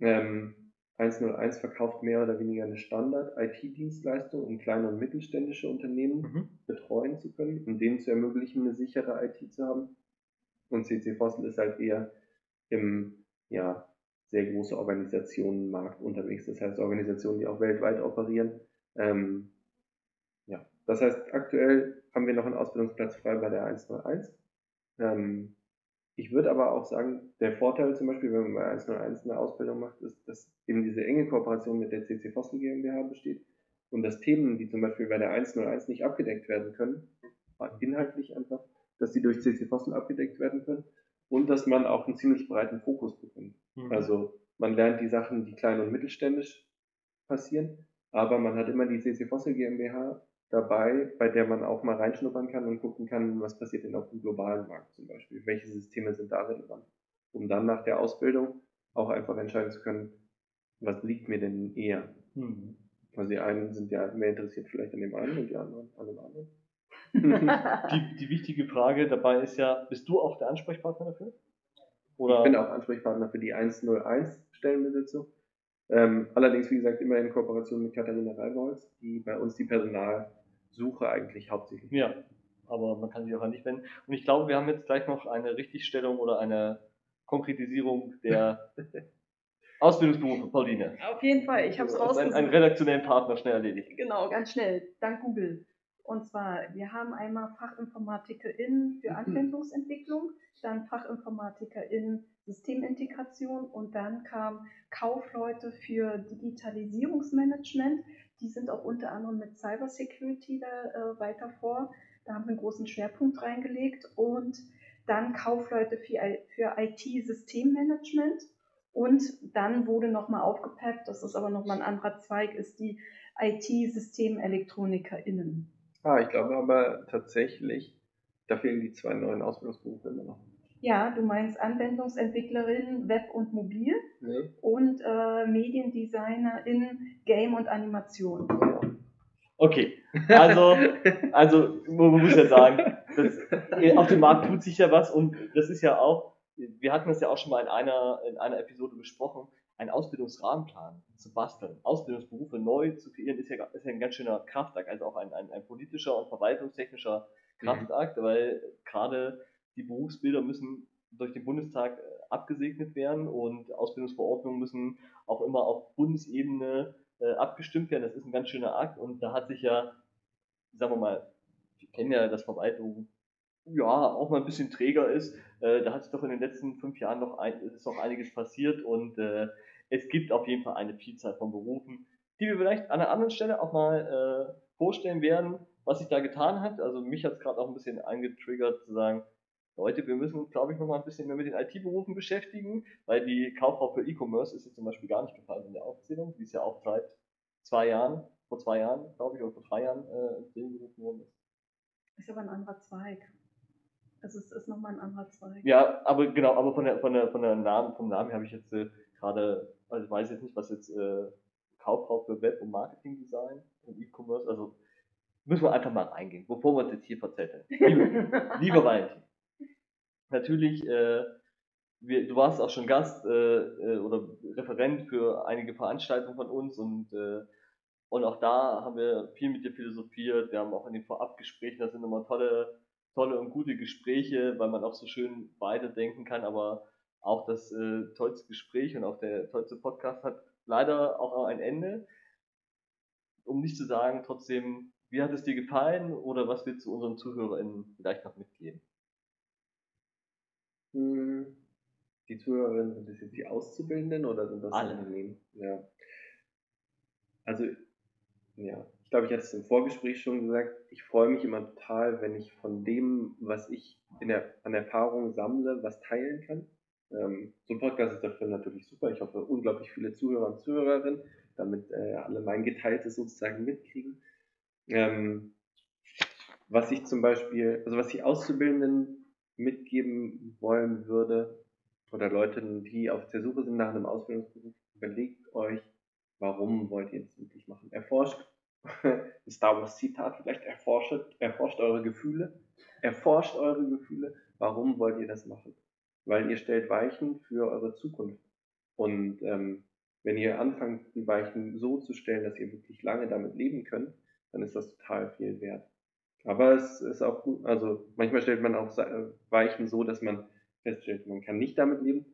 ähm, 101 verkauft mehr oder weniger eine Standard-IT-Dienstleistung, um kleine und mittelständische Unternehmen mhm. betreuen zu können, um denen zu ermöglichen, eine sichere IT zu haben. Und CC Fossil ist halt eher im, ja, sehr große Organisationenmarkt unterwegs. Das heißt Organisationen, die auch weltweit operieren. Ähm, ja, das heißt, aktuell haben wir noch einen Ausbildungsplatz frei bei der 101. Ähm, ich würde aber auch sagen, der Vorteil zum Beispiel, wenn man bei 101 eine Ausbildung macht, ist, dass eben diese enge Kooperation mit der CC Fossil GmbH besteht und dass Themen, die zum Beispiel bei der 101 nicht abgedeckt werden können, inhaltlich einfach, dass die durch CC Fossil abgedeckt werden können und dass man auch einen ziemlich breiten Fokus bekommt. Mhm. Also man lernt die Sachen, die klein und mittelständisch passieren, aber man hat immer die CC Fossil GmbH dabei, bei der man auch mal reinschnuppern kann und gucken kann, was passiert denn auf dem globalen Markt zum Beispiel. Welche Systeme sind da relevant? Um dann nach der Ausbildung auch einfach entscheiden zu können, was liegt mir denn eher? Mhm. Also die einen sind ja mehr interessiert vielleicht an dem einen und die anderen an dem anderen. die, die wichtige Frage dabei ist ja, bist du auch der Ansprechpartner dafür? Oder? Ich bin auch Ansprechpartner für die 101 Stellenbesetzung. Ähm, allerdings, wie gesagt, immer in Kooperation mit Katharina Reibolz, die bei uns die Personalsuche eigentlich hauptsächlich. Ja, aber man kann sich auch an dich wenden. Und ich glaube, wir haben jetzt gleich noch eine Richtigstellung oder eine Konkretisierung der Ausbildungsberufe, Pauline. Auf jeden Fall, ich habe es rausgesucht. Einen, einen redaktionellen Partner schnell erledigt. Genau, ganz schnell, dank Google. Und zwar, wir haben einmal FachinformatikerInnen für mhm. Anwendungsentwicklung, dann FachinformatikerInnen Systemintegration und dann kamen Kaufleute für Digitalisierungsmanagement. Die sind auch unter anderem mit Cybersecurity da äh, weiter vor. Da haben wir einen großen Schwerpunkt reingelegt und dann Kaufleute für, für IT-Systemmanagement. Und dann wurde nochmal aufgepeppt, das ist aber nochmal ein anderer Zweig, ist die IT-SystemelektronikerInnen. Ah, ich glaube aber tatsächlich, da fehlen die zwei neuen Ausbildungsberufe immer noch. Ja, du meinst Anwendungsentwicklerin Web und Mobil nee. und äh, Mediendesignerin Game und Animation. Okay, also, also man muss ja sagen, das, auf dem Markt tut sich ja was und das ist ja auch, wir hatten das ja auch schon mal in einer, in einer Episode besprochen, ein Ausbildungs Ausbildungsrahmenplan zu basteln, Ausbildungsberufe neu zu kreieren, ist ja, ist ja ein ganz schöner Kraftakt, also auch ein, ein, ein politischer und verwaltungstechnischer mhm. Kraftakt, mhm. weil gerade die Berufsbilder müssen durch den Bundestag äh, abgesegnet werden und Ausbildungsverordnungen müssen auch immer auf Bundesebene äh, abgestimmt werden. Das ist ein ganz schöner Akt und da hat sich ja, sagen wir mal, wir kennen ja das Verwaltung ja auch mal ein bisschen träger ist. Äh, da hat sich doch in den letzten fünf Jahren noch ein, ist noch einiges passiert und es gibt auf jeden Fall eine Vielzahl von Berufen, die wir vielleicht an einer anderen Stelle auch mal vorstellen werden, was sich da getan hat. Also mich hat es gerade auch ein bisschen angetriggert zu sagen, Leute, wir müssen uns, glaube ich, noch mal ein bisschen mehr mit den IT-Berufen beschäftigen, weil die Kauffrau für E-Commerce ist jetzt zum Beispiel gar nicht gefallen in der Aufzählung, die ist ja auch seit zwei Jahren, vor zwei Jahren, glaube ich, oder vor drei Jahren äh, ins Leben gerufen worden ist. Ist aber ein anderer Zweig. Also es ist nochmal ein anderer Zweig. Ja, aber genau, aber von der von der von der Namen, vom Namen habe ich jetzt äh, gerade, also ich weiß jetzt nicht, was jetzt äh, Kauffrau für Web- und Marketing-Design und E-Commerce, also müssen wir einfach mal reingehen, bevor wir uns jetzt hier verzetteln. Liebe, lieber Valentin, natürlich, äh, wir, du warst auch schon Gast äh, äh, oder Referent für einige Veranstaltungen von uns und, äh, und auch da haben wir viel mit dir philosophiert. Wir haben auch in den Vorabgesprächen, das sind immer tolle, tolle und gute Gespräche, weil man auch so schön weiterdenken kann, aber auch das äh, tollste Gespräch und auch der tollste Podcast hat leider auch ein Ende. Um nicht zu sagen, trotzdem, wie hat es dir gefallen oder was willst du unseren ZuhörerInnen vielleicht noch mitgeben? Die Zuhörerinnen, sind das jetzt die Auszubildenden oder sind das Alle. Unternehmen? Ja. Also, ja, ich glaube, ich hatte es im Vorgespräch schon gesagt, ich freue mich immer total, wenn ich von dem, was ich in der, an Erfahrung sammle, was teilen kann. Ähm, so ein Podcast ist dafür natürlich super. Ich hoffe, unglaublich viele Zuhörer und Zuhörerinnen, damit äh, alle mein Geteiltes sozusagen mitkriegen. Ähm, was ich zum Beispiel, also was die Auszubildenden mitgeben wollen würde, oder Leuten, die auf der Suche sind nach einem Ausbildungsberuf, überlegt euch, warum wollt ihr es wirklich machen. Erforscht, ein Star Wars Zitat vielleicht, erforscht, erforscht eure Gefühle, erforscht eure Gefühle, warum wollt ihr das machen? Weil ihr stellt Weichen für eure Zukunft. Und ähm, wenn ihr anfangt, die Weichen so zu stellen, dass ihr wirklich lange damit leben könnt, dann ist das total viel wert. Aber es ist auch gut, also manchmal stellt man auch Weichen so, dass man feststellt, man kann nicht damit leben,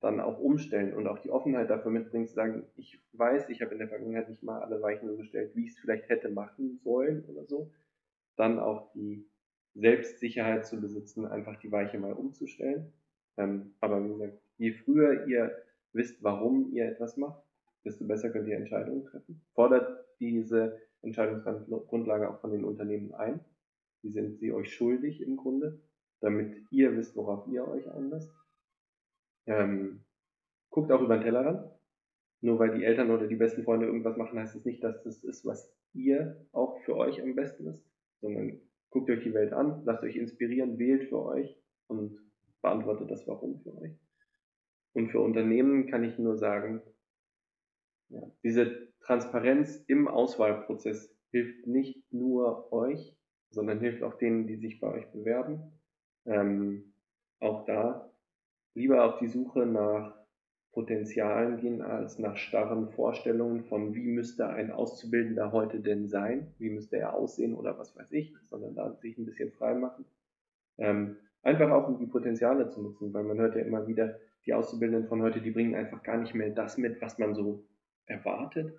dann auch umstellen und auch die Offenheit dafür mitbringen, zu sagen, ich weiß, ich habe in der Vergangenheit nicht mal alle Weichen so gestellt, wie ich es vielleicht hätte machen sollen oder so. Dann auch die Selbstsicherheit zu besitzen, einfach die Weiche mal umzustellen. Ähm, aber wie gesagt, je früher ihr wisst, warum ihr etwas macht, desto besser könnt ihr Entscheidungen treffen. Fordert diese Entscheidungsgrundlage auch von den Unternehmen ein die sind sie euch schuldig im Grunde, damit ihr wisst, worauf ihr euch einlasst. Ähm, guckt auch über den Tellerrand. Nur weil die Eltern oder die besten Freunde irgendwas machen, heißt es das nicht, dass das ist, was ihr auch für euch am besten ist, sondern guckt euch die Welt an, lasst euch inspirieren, wählt für euch und beantwortet das Warum für euch. Und für Unternehmen kann ich nur sagen, ja, diese Transparenz im Auswahlprozess hilft nicht nur euch, sondern hilft auch denen, die sich bei euch bewerben. Ähm, auch da lieber auf die Suche nach Potenzialen gehen als nach starren Vorstellungen von, wie müsste ein Auszubildender heute denn sein, wie müsste er aussehen oder was weiß ich, sondern da sich ein bisschen frei machen. Ähm, einfach auch um die Potenziale zu nutzen, weil man hört ja immer wieder, die Auszubildenden von heute, die bringen einfach gar nicht mehr das mit, was man so erwartet.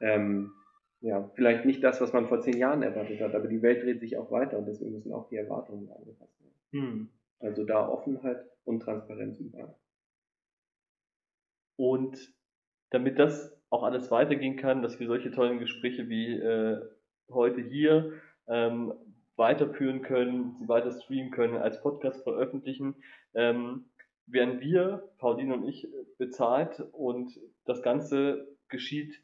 Ähm, ja, vielleicht nicht das, was man vor zehn Jahren erwartet hat, aber die Welt dreht sich auch weiter und deswegen müssen auch die Erwartungen angepasst werden. Hm. Also da Offenheit und Transparenz überall. Und damit das auch alles weitergehen kann, dass wir solche tollen Gespräche wie äh, heute hier ähm, weiterführen können, sie weiter streamen können, als Podcast veröffentlichen, ähm, werden wir, Pauline und ich, bezahlt und das Ganze geschieht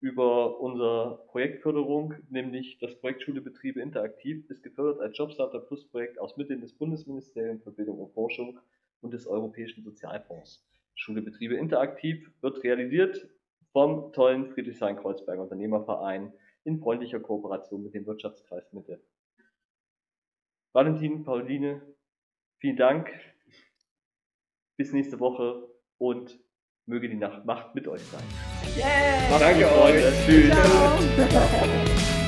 über unsere Projektförderung, nämlich das Projekt Schulebetriebe interaktiv, ist gefördert als Jobstarter Plus Projekt aus Mitteln des Bundesministeriums für Bildung und Forschung und des Europäischen Sozialfonds. Schulebetriebe interaktiv wird realisiert vom tollen Friedrichshain-Kreuzberger Unternehmerverein in freundlicher Kooperation mit dem Wirtschaftskreis Mitte. Valentin, Pauline, vielen Dank. Bis nächste Woche und möge die Nacht Macht mit euch sein. Yeah. Danke euch. Tschüss. Ciao.